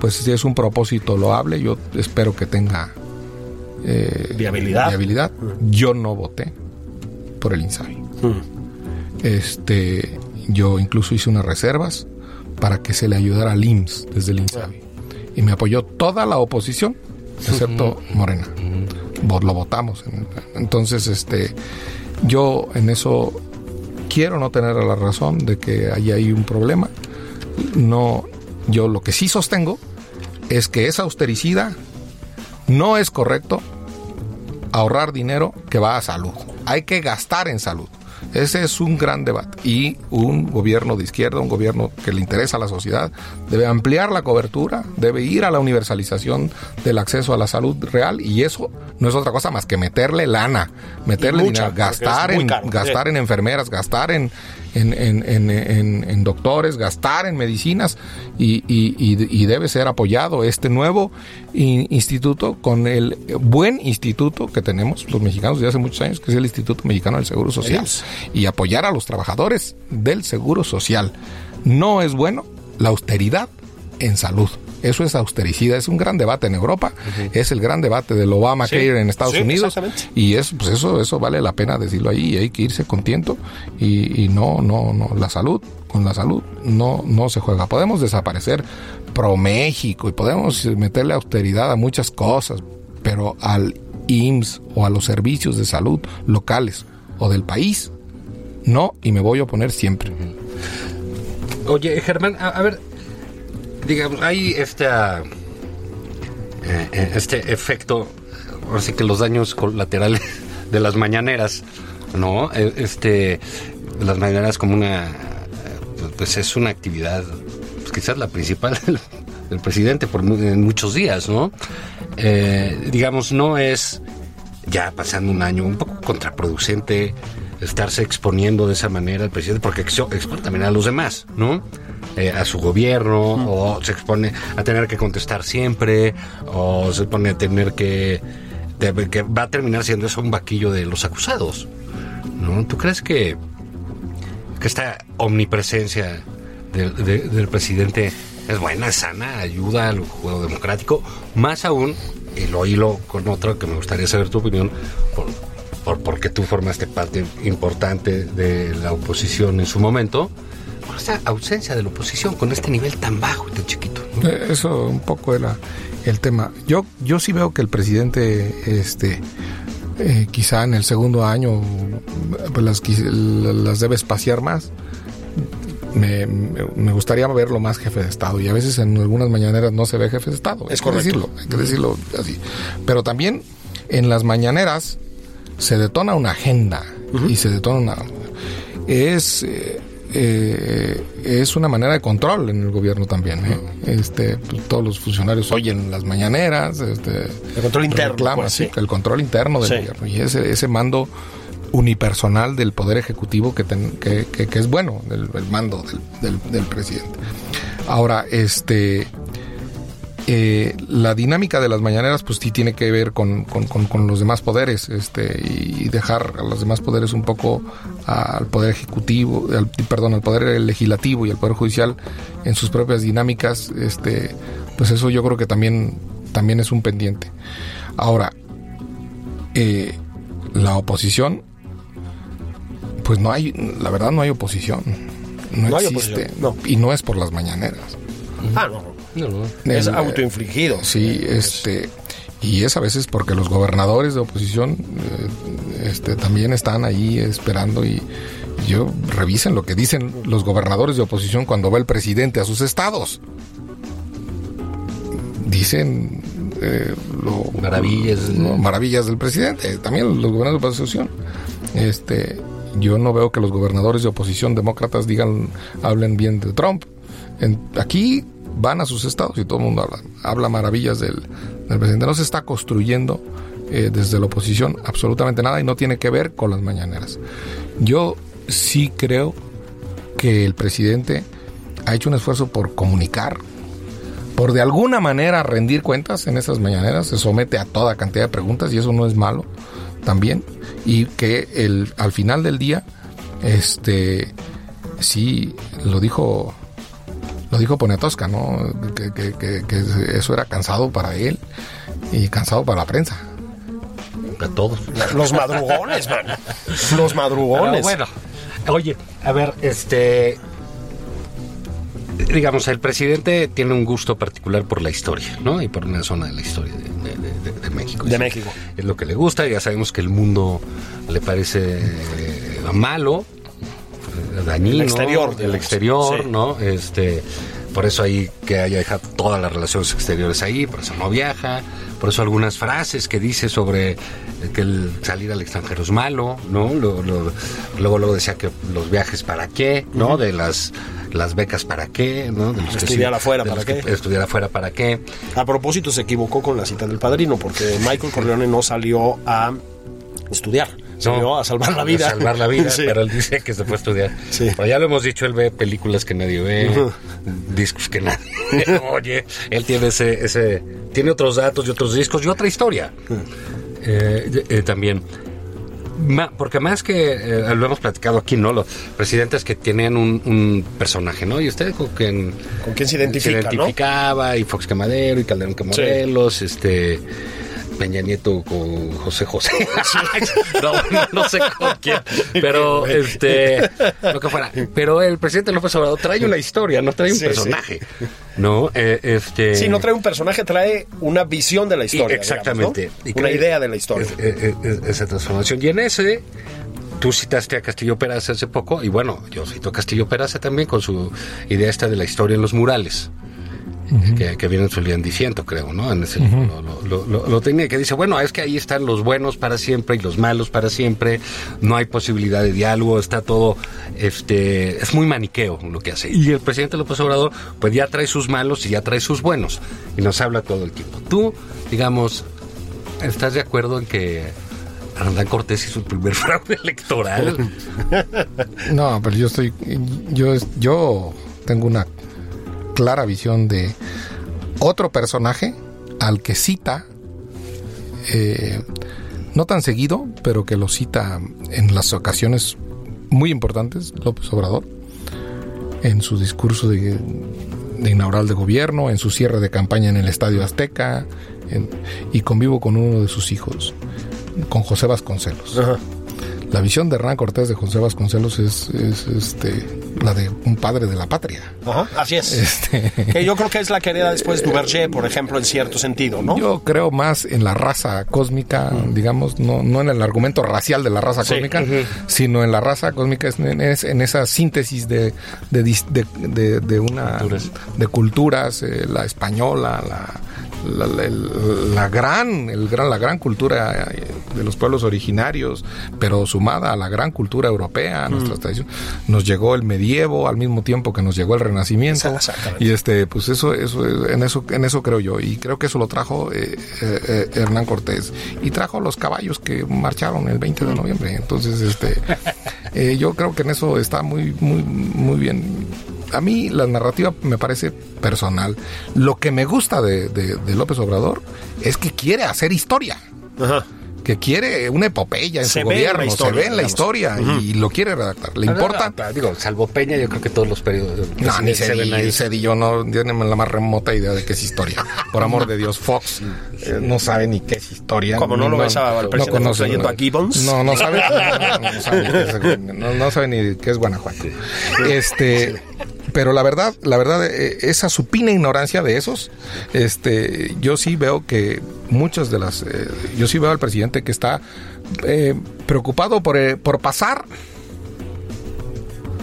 pues es un propósito loable. Yo espero que tenga eh, Viabilidad. viabilidad. Yo no voté por el INSABI. Este, yo incluso hice unas reservas para que se le ayudara al IMSS desde el INSABI. Y me apoyó toda la oposición, excepto Morena. Lo votamos. Entonces, este, yo en eso quiero no tener la razón de que ahí hay un problema. No, yo lo que sí sostengo es que es austericida, no es correcto ahorrar dinero que va a salud. Hay que gastar en salud. Ese es un gran debate. Y un gobierno de izquierda, un gobierno que le interesa a la sociedad, debe ampliar la cobertura, debe ir a la universalización del acceso a la salud real. Y eso no es otra cosa más que meterle lana, meterle mucha, dinero, gastar, en, caro. gastar en enfermeras, gastar en, en, en- en- en- en doctores, gastar en medicinas. Y, y- y- debe ser apoyado este nuevo in- instituto con el buen instituto que tenemos los mexicanos desde hace muchos años, que es el Instituto Mexicano del Seguro Social, y apoyar a los trabajadores del Seguro Social. No es bueno la austeridad en salud. Eso es austericida, es un gran debate en Europa, es el gran debate del Obamacare Sí, en Estados sí, Unidos y es pues eso eso vale la pena decirlo ahí, y hay que irse contento y, y no no no la salud con la salud no no se juega. Podemos desaparecer pro México y podemos meterle austeridad a muchas cosas, pero al IMSS o a los servicios de salud locales o del país no y me voy a oponer siempre. Oye, Germán, a, a ver, digamos, hay ah, eh, eh, este efecto, ahora sí que los daños colaterales de las mañaneras, ¿no? Eh, Este, las mañaneras como una, pues es una actividad, pues quizás la principal <laughs> del, presidente por en muchos días, ¿no? Digamos, no es ya pasando un año un poco contraproducente estarse exponiendo de esa manera al presidente, porque expone también a los demás, ¿no? Eh, a su gobierno, o se expone a tener que contestar siempre, o se pone a tener que, de- que va a terminar siendo eso un vaquillo de los acusados, ¿no? ¿Tú crees que, que esta omnipresencia del, de- del presidente es buena, es sana, ayuda al juego democrático? Más aún, y lo hilo con otro que me gustaría saber tu opinión, por, por- porque tú formaste parte importante de la oposición en su momento, por esta ausencia de la oposición con este nivel tan bajo y tan chiquito. ¿no? Eh, Eso un poco era el tema. Yo, yo sí veo que el presidente, este, eh, quizá en el segundo año, pues las, las debe espaciar más. Me, gustaría verlo más jefe de Estado y a veces en algunas mañaneras no se ve jefe de Estado. Es hay que correcto. decirlo, hay que decirlo así. Pero también en las mañaneras se detona una agenda y se detona una... Es... eh, eh, es una manera de control en el gobierno también. ¿eh? Este, pues, todos los funcionarios oyen las mañaneras. Este, El control interno, reclaman, pues, sí. el control interno del Sí. gobierno. Y ese, ese mando unipersonal del Poder Ejecutivo que, ten- que, que- que es bueno, el, el mando del, del- del presidente. Ahora, este... eh, la dinámica de las mañaneras pues sí tiene que ver con, con- con- con los demás poderes este y dejar a los demás poderes un poco al poder ejecutivo al- perdón al poder legislativo y al poder judicial en sus propias dinámicas este pues eso yo creo que también también es un pendiente ahora eh, la oposición pues no hay la verdad no hay oposición no, No hay existe oposición, no. y no es por las mañaneras Ah, no. No. Es El- autoinfligido. Sí, este y es a veces porque los gobernadores de oposición eh, este también están ahí esperando y yo revisen lo que dicen los gobernadores de oposición cuando va el presidente a sus estados. Dicen eh, lo- Maravillas. no, maravillas del presidente, también los gobernadores de oposición. Este, yo no veo que los gobernadores de oposición demócratas digan, hablen bien de Trump. En- aquí van a sus estados y todo el mundo habla, habla maravillas del, presidente. No se está construyendo eh, desde la oposición absolutamente nada y no tiene que ver con las mañaneras. Yo sí creo que el presidente ha hecho un esfuerzo por comunicar, por de alguna manera rendir cuentas en esas mañaneras, se somete a toda cantidad de preguntas y eso no es malo también. Y que el, al final del día, este, sí, lo dijo, lo dijo Poniatowska, ¿no? Que, que- que- que eso era cansado para él y cansado para la prensa. A todos. Los madrugones, man. Los Pero madrugones. bueno, oye, a ver, este. Digamos, el presidente tiene un gusto particular por la historia, ¿no? Y por una zona de la historia de, de- de- de México. De Es- México. Es lo que le gusta, ya sabemos que el mundo le parece eh, malo, dañino. El exterior, El digamos. exterior, Sí. ¿no? Este. Por eso ahí que haya dejado todas las relaciones exteriores ahí, por eso no viaja, por eso algunas frases que dice sobre que el salir al extranjero es malo, ¿no? Lo- lo- luego luego decía que los viajes para qué, ¿no? De las las becas para qué, ¿no? De los que Estudiar sí- afuera, de ¿para los que qué? Estudiar afuera para qué. A propósito, se equivocó con la cita del padrino, porque Michael Corleone no salió a estudiar, salió No, a salvar la vida. A salvar la vida, <laughs> Sí. pero él dice que se fue a estudiar. Sí. Pero ya lo hemos dicho, él ve películas que nadie ve, discos que nadie <laughs> oye. Él tiene ese, ese, tiene otros datos y otros discos y otra historia. Eh, eh, también. Ma- porque más que eh, lo hemos platicado aquí, ¿no? Los presidentes que tienen un, un personaje, ¿no? Y usted con quien ¿Con quién se identifica, se identificaba, y Fox Camadero, y Calderón que Sí. Este Peña Nieto con José José. no, <laughs> no, no sé con quién, pero este lo que fuera. Pero el presidente López Obrador trae una historia, no trae un Sí, personaje. No, Eh, este Sí, no trae un personaje, trae una visión de la y- historia. exactamente. digamos, ¿no? Y Una idea de la historia. es- es- es- esa transformación. Y en ese, tú citaste a Castillo Peraza hace poco, y bueno, yo cito a Castillo Peraza también con su idea esta de la historia en los murales. Que, que viene Julián diciendo, creo, ¿no? En ese, lo, lo- lo- lo tenía que dice, bueno, es que ahí están los buenos para siempre y los malos para siempre, no hay posibilidad de diálogo, está todo, este, es muy maniqueo lo que hace. Y el presidente López Obrador, pues ya trae sus malos y ya trae sus buenos, y nos habla todo el tiempo. Tú, digamos, ¿estás de acuerdo en que Hernán Cortés hizo el primer <laughs> fraude electoral? No, pero yo estoy. Yo, yo tengo una clara visión de otro personaje al que cita, eh, no tan seguido, pero que lo cita en las ocasiones muy importantes, López Obrador, en su discurso de, inaugural de gobierno, en su cierre de campaña en el Estadio Azteca, y convivo con uno de sus hijos, con José Vasconcelos. La visión de Hernán Cortés de José Vasconcelos es, es, este, la de un padre de la patria. Ajá, así es. Este, Que yo creo que es la que hereda después <laughs> Duverger, por ejemplo, en cierto sentido, ¿no? Yo creo más en la raza cósmica, digamos, no, no en el argumento racial de la raza Sí, cósmica, ujú. sino en la raza cósmica, es en, es en esa síntesis de, de, de, de- de una Culturas. de culturas, eh, la española, la, la, la- el- la gran, el gran, la gran cultura eh, de los pueblos originarios, pero sumada a la gran cultura europea, a nuestras tradiciones. Nos llegó el medievo al mismo tiempo que nos llegó el renacimiento. Y este, pues eso, eso, en eso, en eso creo yo. Y creo que eso lo trajo eh, eh, eh, Hernán Cortés. Y trajo los caballos que marcharon el 20 de noviembre. Entonces, este, <laughs> eh, yo creo que en eso está muy, muy, muy bien. A mí la narrativa me parece personal. Lo que me gusta de, de- de López Obrador es que quiere hacer historia. Ajá. Que quiere una epopeya en Se su gobierno, historia, se ve en la historia y lo quiere redactar. ¿Le importa? Digo, salvo Peña, yo creo que todos los periodos No, ni se ven ahí. Cedillo, no tiene la más remota idea de qué es historia. Por amor de Dios, Fox eh, no sabe ni qué es historia. Como no lo ves al presidente Fox leyendo a Gibbons. No, no sabe, no, no sabe, no- no sabe ni qué es Guanajuato. Este, pero la verdad, la verdad, eh, esa supina ignorancia de esos, este, yo sí veo que muchas de las, eh, yo sí veo al presidente que está eh, preocupado por, eh, por pasar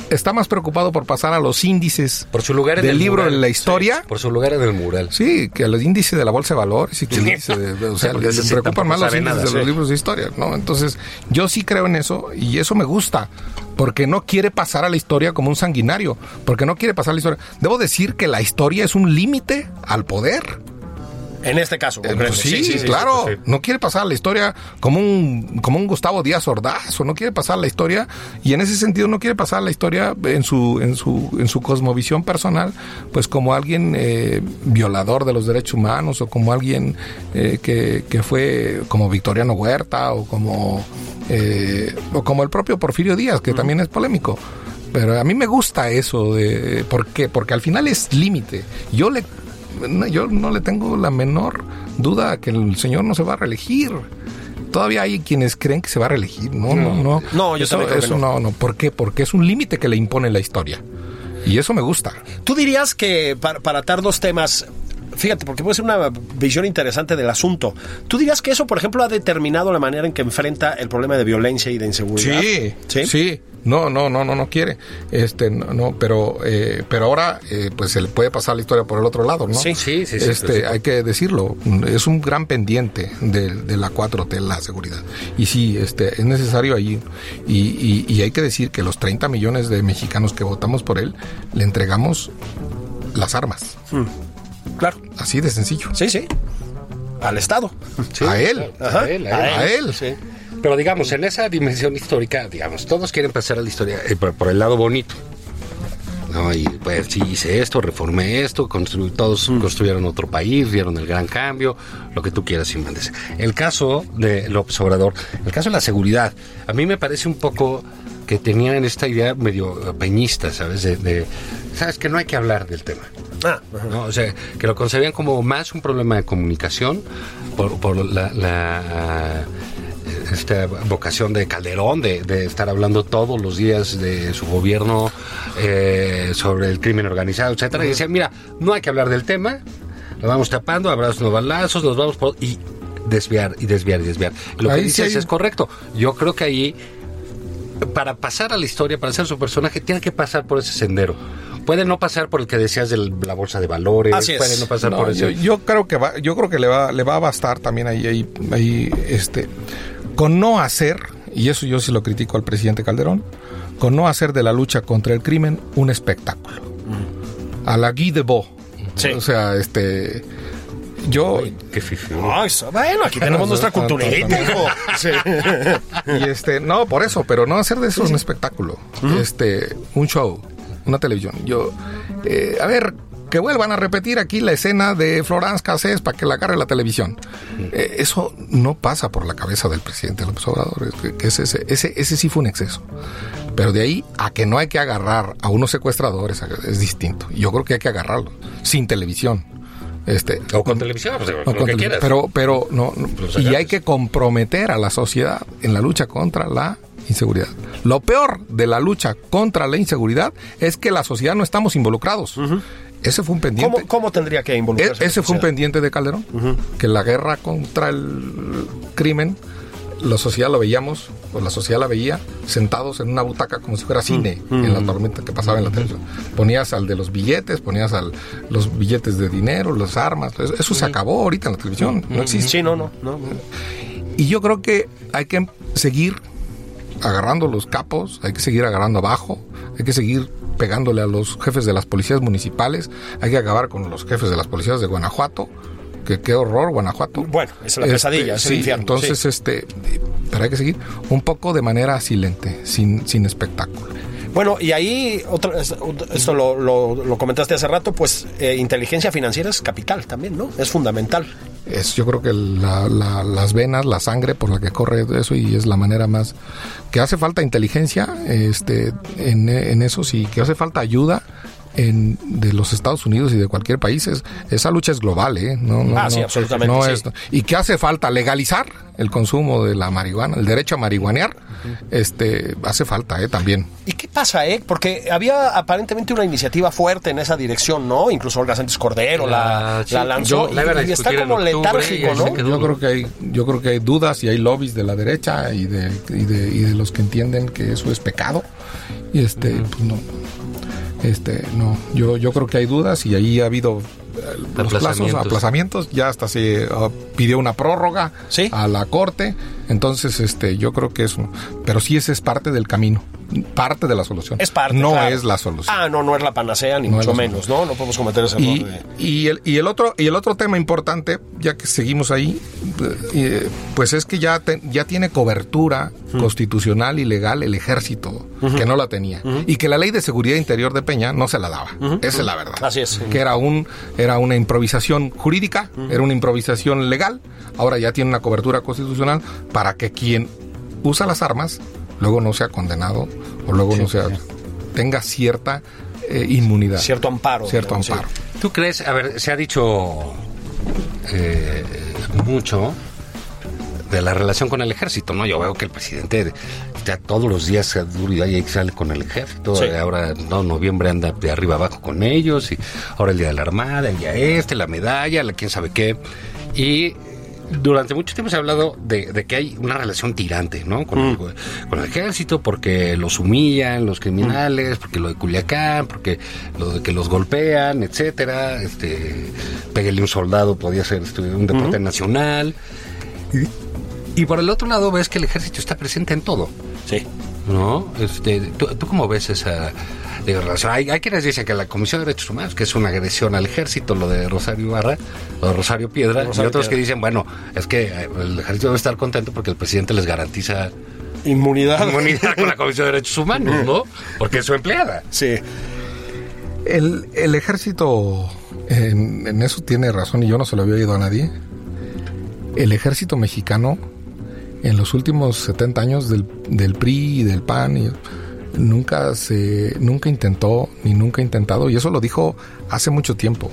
está más preocupado por pasar a los índices Por su lugar en del el libro mural. de la historia. Sí, por su lugar en el mural. Sí, que los índices de la bolsa de valores y que el índice de, o <laughs> sea, les sí preocupan más los índices nada, de los libros de historia, ¿no? Entonces, yo sí creo en eso y eso me gusta, porque no quiere pasar a la historia como un sanguinario, porque no quiere pasar a la historia. Debo decir que la historia es un límite al poder. En este caso, Eh, pues sí, claro. No quiere pasar la historia como un, como un Gustavo Díaz Ordaz, o no quiere pasar la historia, y en ese sentido no quiere pasar la historia en su, en su, en su cosmovisión personal, pues como alguien eh, violador de los derechos humanos, o como alguien eh, que, que fue como Victoriano Huerta, o como, eh, o como el propio Porfirio Díaz, que también es polémico. Pero a mí me gusta eso de ¿por qué? Porque al final es límite. Yo le no, yo no le tengo la menor duda que el señor no se va a reelegir. Todavía hay quienes creen que se va a reelegir. No, no, no. No, yo eso, eso no. no, no. ¿Por qué? Porque es un límite que le impone la historia. Y eso me gusta. Tú dirías que para, para atar dos temas, fíjate, porque puede ser una visión interesante del asunto. ¿Tú dirías que eso, por ejemplo, ha determinado la manera en que enfrenta el problema de violencia y de inseguridad? Sí, sí. sí. No, no, no, no, no quiere. Este, no, no, pero, eh, pero ahora, eh, pues se le puede pasar la historia por el otro lado, ¿no? Sí, sí, sí, sí, Este, sí. hay que decirlo. Es un gran pendiente de, de la 4T, la seguridad. Y sí, este, es necesario ahí. Y, y, y hay que decir que los 30 millones de mexicanos que votamos por él, le entregamos las armas. Claro. Así de sencillo. Sí, sí. Al Estado. Sí, A él. A él, a él. A él. Sí. Pero digamos, en esa dimensión histórica, digamos, todos quieren pasar a la historia eh, por, por el lado bonito. No, y pues sí hice esto, reformé esto, constru- todos construyeron otro país, vieron el gran cambio, lo que tú quieras y mandes. El caso de López Obrador, el caso de la seguridad, a mí me parece un poco que tenían esta idea medio peñista, ¿sabes? De, de, sabes que no hay que hablar del tema. Ah, ¿no? O sea, que lo concebían como más un problema de comunicación por, por la, la, esta vocación de Calderón de, de estar hablando todos los días de su gobierno eh, sobre el crimen organizado, etcétera. Y decían, mira, no hay que hablar del tema, lo vamos tapando, abrazos, no balazos, nos vamos por... Y desviar, y desviar, y desviar. Lo Ahí que sí dices hay- es correcto. Yo creo que ahí para pasar a la historia, para ser su personaje, tiene que pasar por ese sendero. Puede no pasar por el que decías de la bolsa de valores, Así es. puede no pasar No, por eso. yo, yo creo que va, yo creo que le va, le va a bastar también ahí, ahí, ahí, este, con no hacer, y eso yo sí lo critico al presidente Calderón, con no hacer de la lucha contra el crimen un espectáculo. A la Guy Debord. Sí. O sea, este, yo, Qué fifi. Ay, eso- bueno, aquí tenemos nuestra culturita, hijo. Sí. y este, no, por eso, pero no hacer de eso un espectáculo, este, un show, una televisión. Yo, eh, a ver, que vuelvan a repetir aquí la escena de Florence Cassés para que la agarre la televisión. Eh, eso no pasa por la cabeza del presidente López Obrador, ese, ese, ese, ese sí fue un exceso. Pero de ahí a que no hay que agarrar a unos secuestradores es distinto. Yo creo que hay que agarrarlo sin televisión. Este, O con televisión, pues, no, con que tele-. Pero, pero no, no, Los y hay que comprometer a la sociedad en la lucha contra la inseguridad. Lo peor de la lucha contra la inseguridad es que la sociedad no estamos involucrados. Ese fue un pendiente. ¿Cómo, cómo tendría que involucrarse? E- ese fue un pendiente de Calderón, que la guerra contra el crimen, la sociedad lo veíamos, o la sociedad la veía, sentados en una butaca como si fuera cine, en la tormenta que pasaba en la televisión. Ponías al de los billetes, ponías al los billetes de dinero, las armas, eso, eso se acabó ahorita en la televisión, no existe. Sí, no, no, no. no. Y yo creo que hay que seguir agarrando los capos, hay que seguir agarrando abajo, hay que seguir pegándole a los jefes de las policías municipales, hay que acabar con los jefes de las policías de Guanajuato, que qué horror Guanajuato. Bueno, es la pesadilla, es el sí, infierno, Entonces, sí. este, pero hay que seguir un poco de manera silente, sin, sin espectáculo. Bueno, y ahí, otra, esto lo, lo- comentaste hace rato, pues eh, inteligencia financiera es capital también, ¿no? Es fundamental. es yo creo que la- la- las venas, la sangre por la que corre eso y es la manera más que hace falta inteligencia este en, en eso sí que hace falta ayuda en, de los Estados Unidos y de cualquier país es- esa lucha es global ¿eh? no, no, Ah, sí, no, absolutamente, no sí. es- y que hace falta legalizar el consumo de la marihuana el derecho a marihuanear este hace falta ¿eh? también ¿Y qué pasa, eh? Porque había aparentemente una iniciativa fuerte en esa dirección, ¿no? Incluso Olga Sánchez Cordero la, Ah, sí. la lanzó Yo- la y, y está como letárgico, ¿no? Yo creo que hay, yo creo que hay dudas y hay lobbies de la derecha y de, y de, y de los que entienden que eso es pecado. Y este, pues no, este, no, yo, yo creo que hay dudas y ahí ha habido eh, los plazos, Aplazamientos. ya hasta se ah, pidió una prórroga Sí. a la corte, entonces este, yo creo que eso, pero sí ese es parte del camino, parte de la solución. Es parte. No claro. es la solución. Ah, no, no es la panacea, ni No mucho menos, ¿no? No podemos cometer ese error Y, de- y el, y el otro y el otro tema importante, ya que seguimos ahí, eh, pues es que ya te- ya tiene cobertura constitucional y legal el ejército, que no la tenía, y que la ley de seguridad interior de Peña no se la daba. Esa es la verdad. Así es. Que era un era una improvisación jurídica, era una improvisación legal. Ahora ya tiene una cobertura constitucional para que quien usa las armas luego no sea condenado o luego no sea tenga cierta eh, inmunidad. Cierto amparo. Cierto digamos, sí. amparo. ¿Tú crees? A ver, se ha dicho eh, mucho de la relación con el ejército, ¿no? Yo veo que el presidente ya todos los días se duro y ahí sale con el ejército. Sí. Ahora, no, noviembre anda de arriba abajo con ellos y ahora el día de la Armada, el día este, la medalla, la quién sabe qué. Y durante mucho tiempo se ha hablado de, de que hay una relación tirante, ¿no? Con, el, con el ejército, porque los humillan, los criminales, porque lo de Culiacán, porque lo de que los golpean, etcétera. Este, pégale un soldado, podía ser este, un deporte nacional. Y, y por el otro lado ves que el ejército está presente en todo. Sí. ¿No? Este, ¿tú, tú cómo ves esa digo? Hay, hay quienes dicen que la Comisión de Derechos Humanos, que es una agresión al ejército, lo de Rosario Barra, lo de Rosario Piedra, Rosario y otros Piedra. que dicen, bueno, es que eh, el ejército debe estar contento porque el presidente les garantiza Inmunidad. inmunidad con la Comisión de Derechos Humanos, ¿no? Porque es su empleada. Sí. El, el ejército en, en eso tiene razón y yo no se lo había oído a nadie. El ejército mexicano en los últimos 70 años del, del PRI y del PAN y- nunca se nunca intentó ni nunca ha intentado y eso lo dijo hace mucho tiempo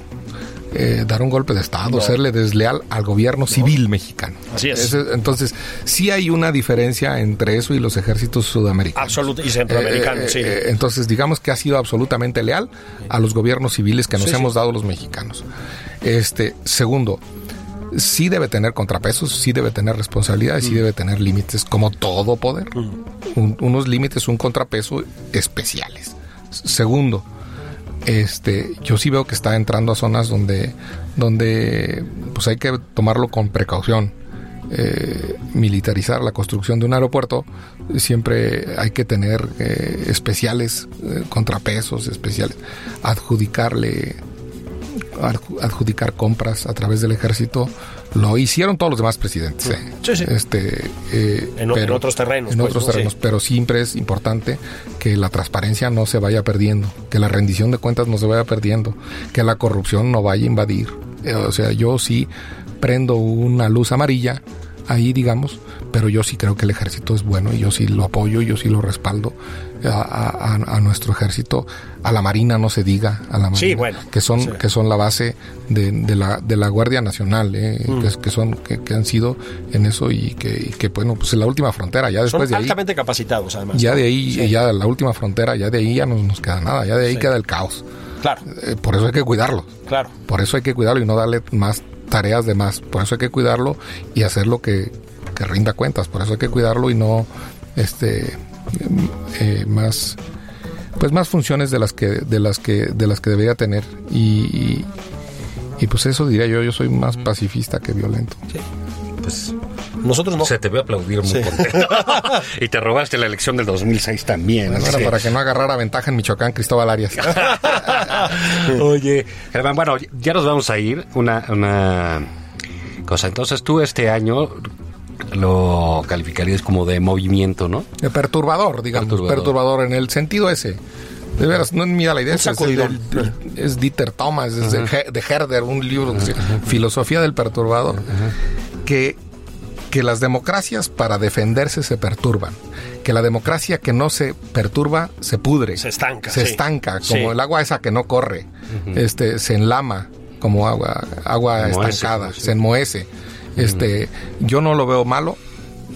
eh, dar un golpe de estado, serle desleal al gobierno civil mexicano. Así es. Entonces, sí hay una diferencia entre eso y los ejércitos sudamericanos. Absoluto. Y centroamericano, Eh, eh, sí. eh, entonces, digamos que ha sido absolutamente leal a los gobiernos civiles que nos Sí, sí. hemos dado los mexicanos. Este, segundo, sí debe tener contrapesos, sí debe tener responsabilidades, Mm. sí debe tener límites, como todo poder. Un- unos límites, un contrapeso especiales. Segundo, este, yo sí veo que está entrando a zonas donde, donde pues hay que tomarlo con precaución. Eh, militarizar la construcción de un aeropuerto, siempre hay que tener eh, especiales, eh, contrapesos especiales, adjudicarle, adju- adjudicar compras a través del ejército. Lo hicieron todos los demás presidentes. eh. Sí, sí. Este, eh, En o- en otros terrenos, En pues, otros ¿no? terrenos, Sí. pero siempre es importante que la transparencia no se vaya perdiendo, que la rendición de cuentas no se vaya perdiendo, que la corrupción no vaya a invadir. Eh, O sea, yo sí prendo una luz amarilla ahí, digamos, pero yo sí creo que el ejército es bueno y yo sí lo apoyo, yo sí lo respaldo a, a- a- a nuestro ejército, a la marina no se diga, a la marina, Sí, bueno, que son sí. que son la base de, de la, de la Guardia Nacional, eh, Mm. que, que son que, que han sido en eso y que, y que bueno, pues es la última frontera, ya Son después de ahí altamente capacitados, además. ya de ahí, Sí, ya la última frontera, ya de ahí ya no nos queda nada, ya de ahí queda el caos. Claro, Eh, por eso hay que cuidarlo, claro. por eso hay que cuidarlo y no darle más tareas de más, por eso hay que cuidarlo y hacer lo que, que rinda cuentas, por eso hay que cuidarlo y no este eh, más pues más funciones de las que de las que de las que debería tener y, y, y pues eso diría yo, yo soy más pacifista que violento. Pues Nosotros no. se te ve aplaudir muy Sí. contento. <laughs> y te robaste la elección del 2006 también. Bueno, para que no agarrara ventaja en Michoacán Cristóbal Arias. <laughs> Oye, Germán, bueno, ya nos vamos a ir. Una, una cosa. Entonces tú este año lo calificarías como de movimiento, ¿no? Eh, perturbador, digamos, Perturbador. perturbador. en el sentido ese. De veras, no es mía la idea. Es, es, del- es Dieter Thomas, es de, He- de Herder, un libro que se llama Filosofía del Perturbador. Que, que las democracias para defenderse se perturban. Que la democracia que no se perturba se pudre. Se estanca, Se sí. estanca, como Sí. el agua esa que no corre. este Se enlama como agua, agua estancada, se enmohece. Este, yo no lo veo malo,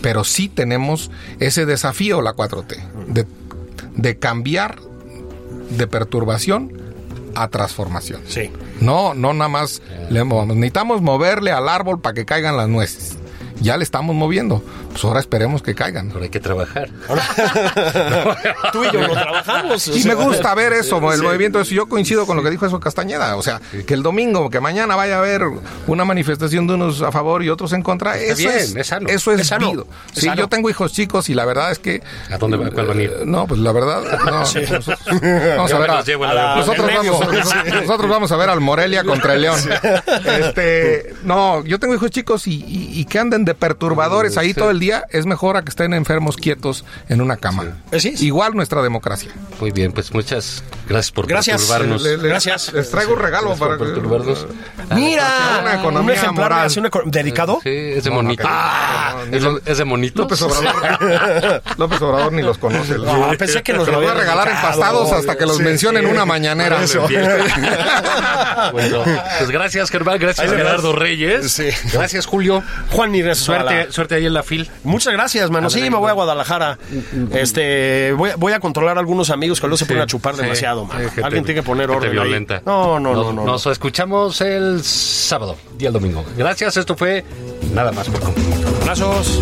pero sí tenemos ese desafío, la 4T, de, de cambiar de perturbación a transformación. Sí. No, no nada más le movamos. Necesitamos moverle al árbol para que caigan las nueces. Ya le estamos moviendo. Pues ahora esperemos que caigan. Pero hay que trabajar. <laughs> Tú y yo lo trabajamos. Y me gusta ver eso, el Sí. movimiento eso. Yo coincido con lo que dijo eso Castañeda. O sea, que el domingo, que mañana vaya a haber una manifestación de unos a favor y otros en contra. Eso bien, es, es sano. Eso es, Es sano, es Sí, sano. yo tengo hijos chicos y la verdad es que. ¿A dónde va- cuál van a ir? Eh, No, pues la verdad. No, <laughs> nosotros, vamos a ver. a- los llevo en a la- nosotros, en medio. vamos, nosotros- nosotros vamos a ver al Morelia contra el León. Este, no, yo tengo hijos chicos y, y- y que anden de perturbadores ahí todo el día es mejor a que estén enfermos quietos en una cama. Igual nuestra democracia. Muy bien, pues muchas gracias por Gracias. perturbarnos. Le- le- Gracias. Les traigo un regalo Gracias por para que- perturbarnos. Mira, Una un economía ejemplar moral. una eco- dedicado. Sí, es de No, no, monito. Ah, no, ¿es, de- es de monito. López Obrador. <laughs> López Obrador ni los conoce. No, pensé que nos los voy a regalar empastados hasta que los Sí, mencionen sí. una mañanera. Eso. <laughs> bueno, pues gracias, Germán. Gracias. Gerardo Reyes. Sí. Gracias, Julio. Juan Inés Suerte, suerte ahí en la fil. Muchas gracias, mano. Sí, me voy a Guadalajara. Este, voy, voy a controlar a algunos amigos que luego se ponen a chupar Sí, demasiado, Alguien tiene que poner orden. ahí. violenta. No, no, no, Nos- no. Nos escuchamos el sábado y el domingo. Gracias, esto fue Nada más por convivir. Abrazos.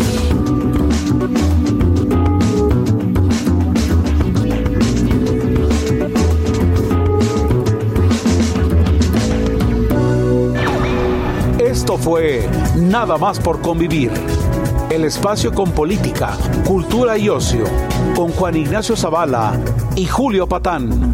Esto fue Nada más por convivir. El espacio con política, cultura y ocio, con Juan Ignacio Zavala y Julio Patán.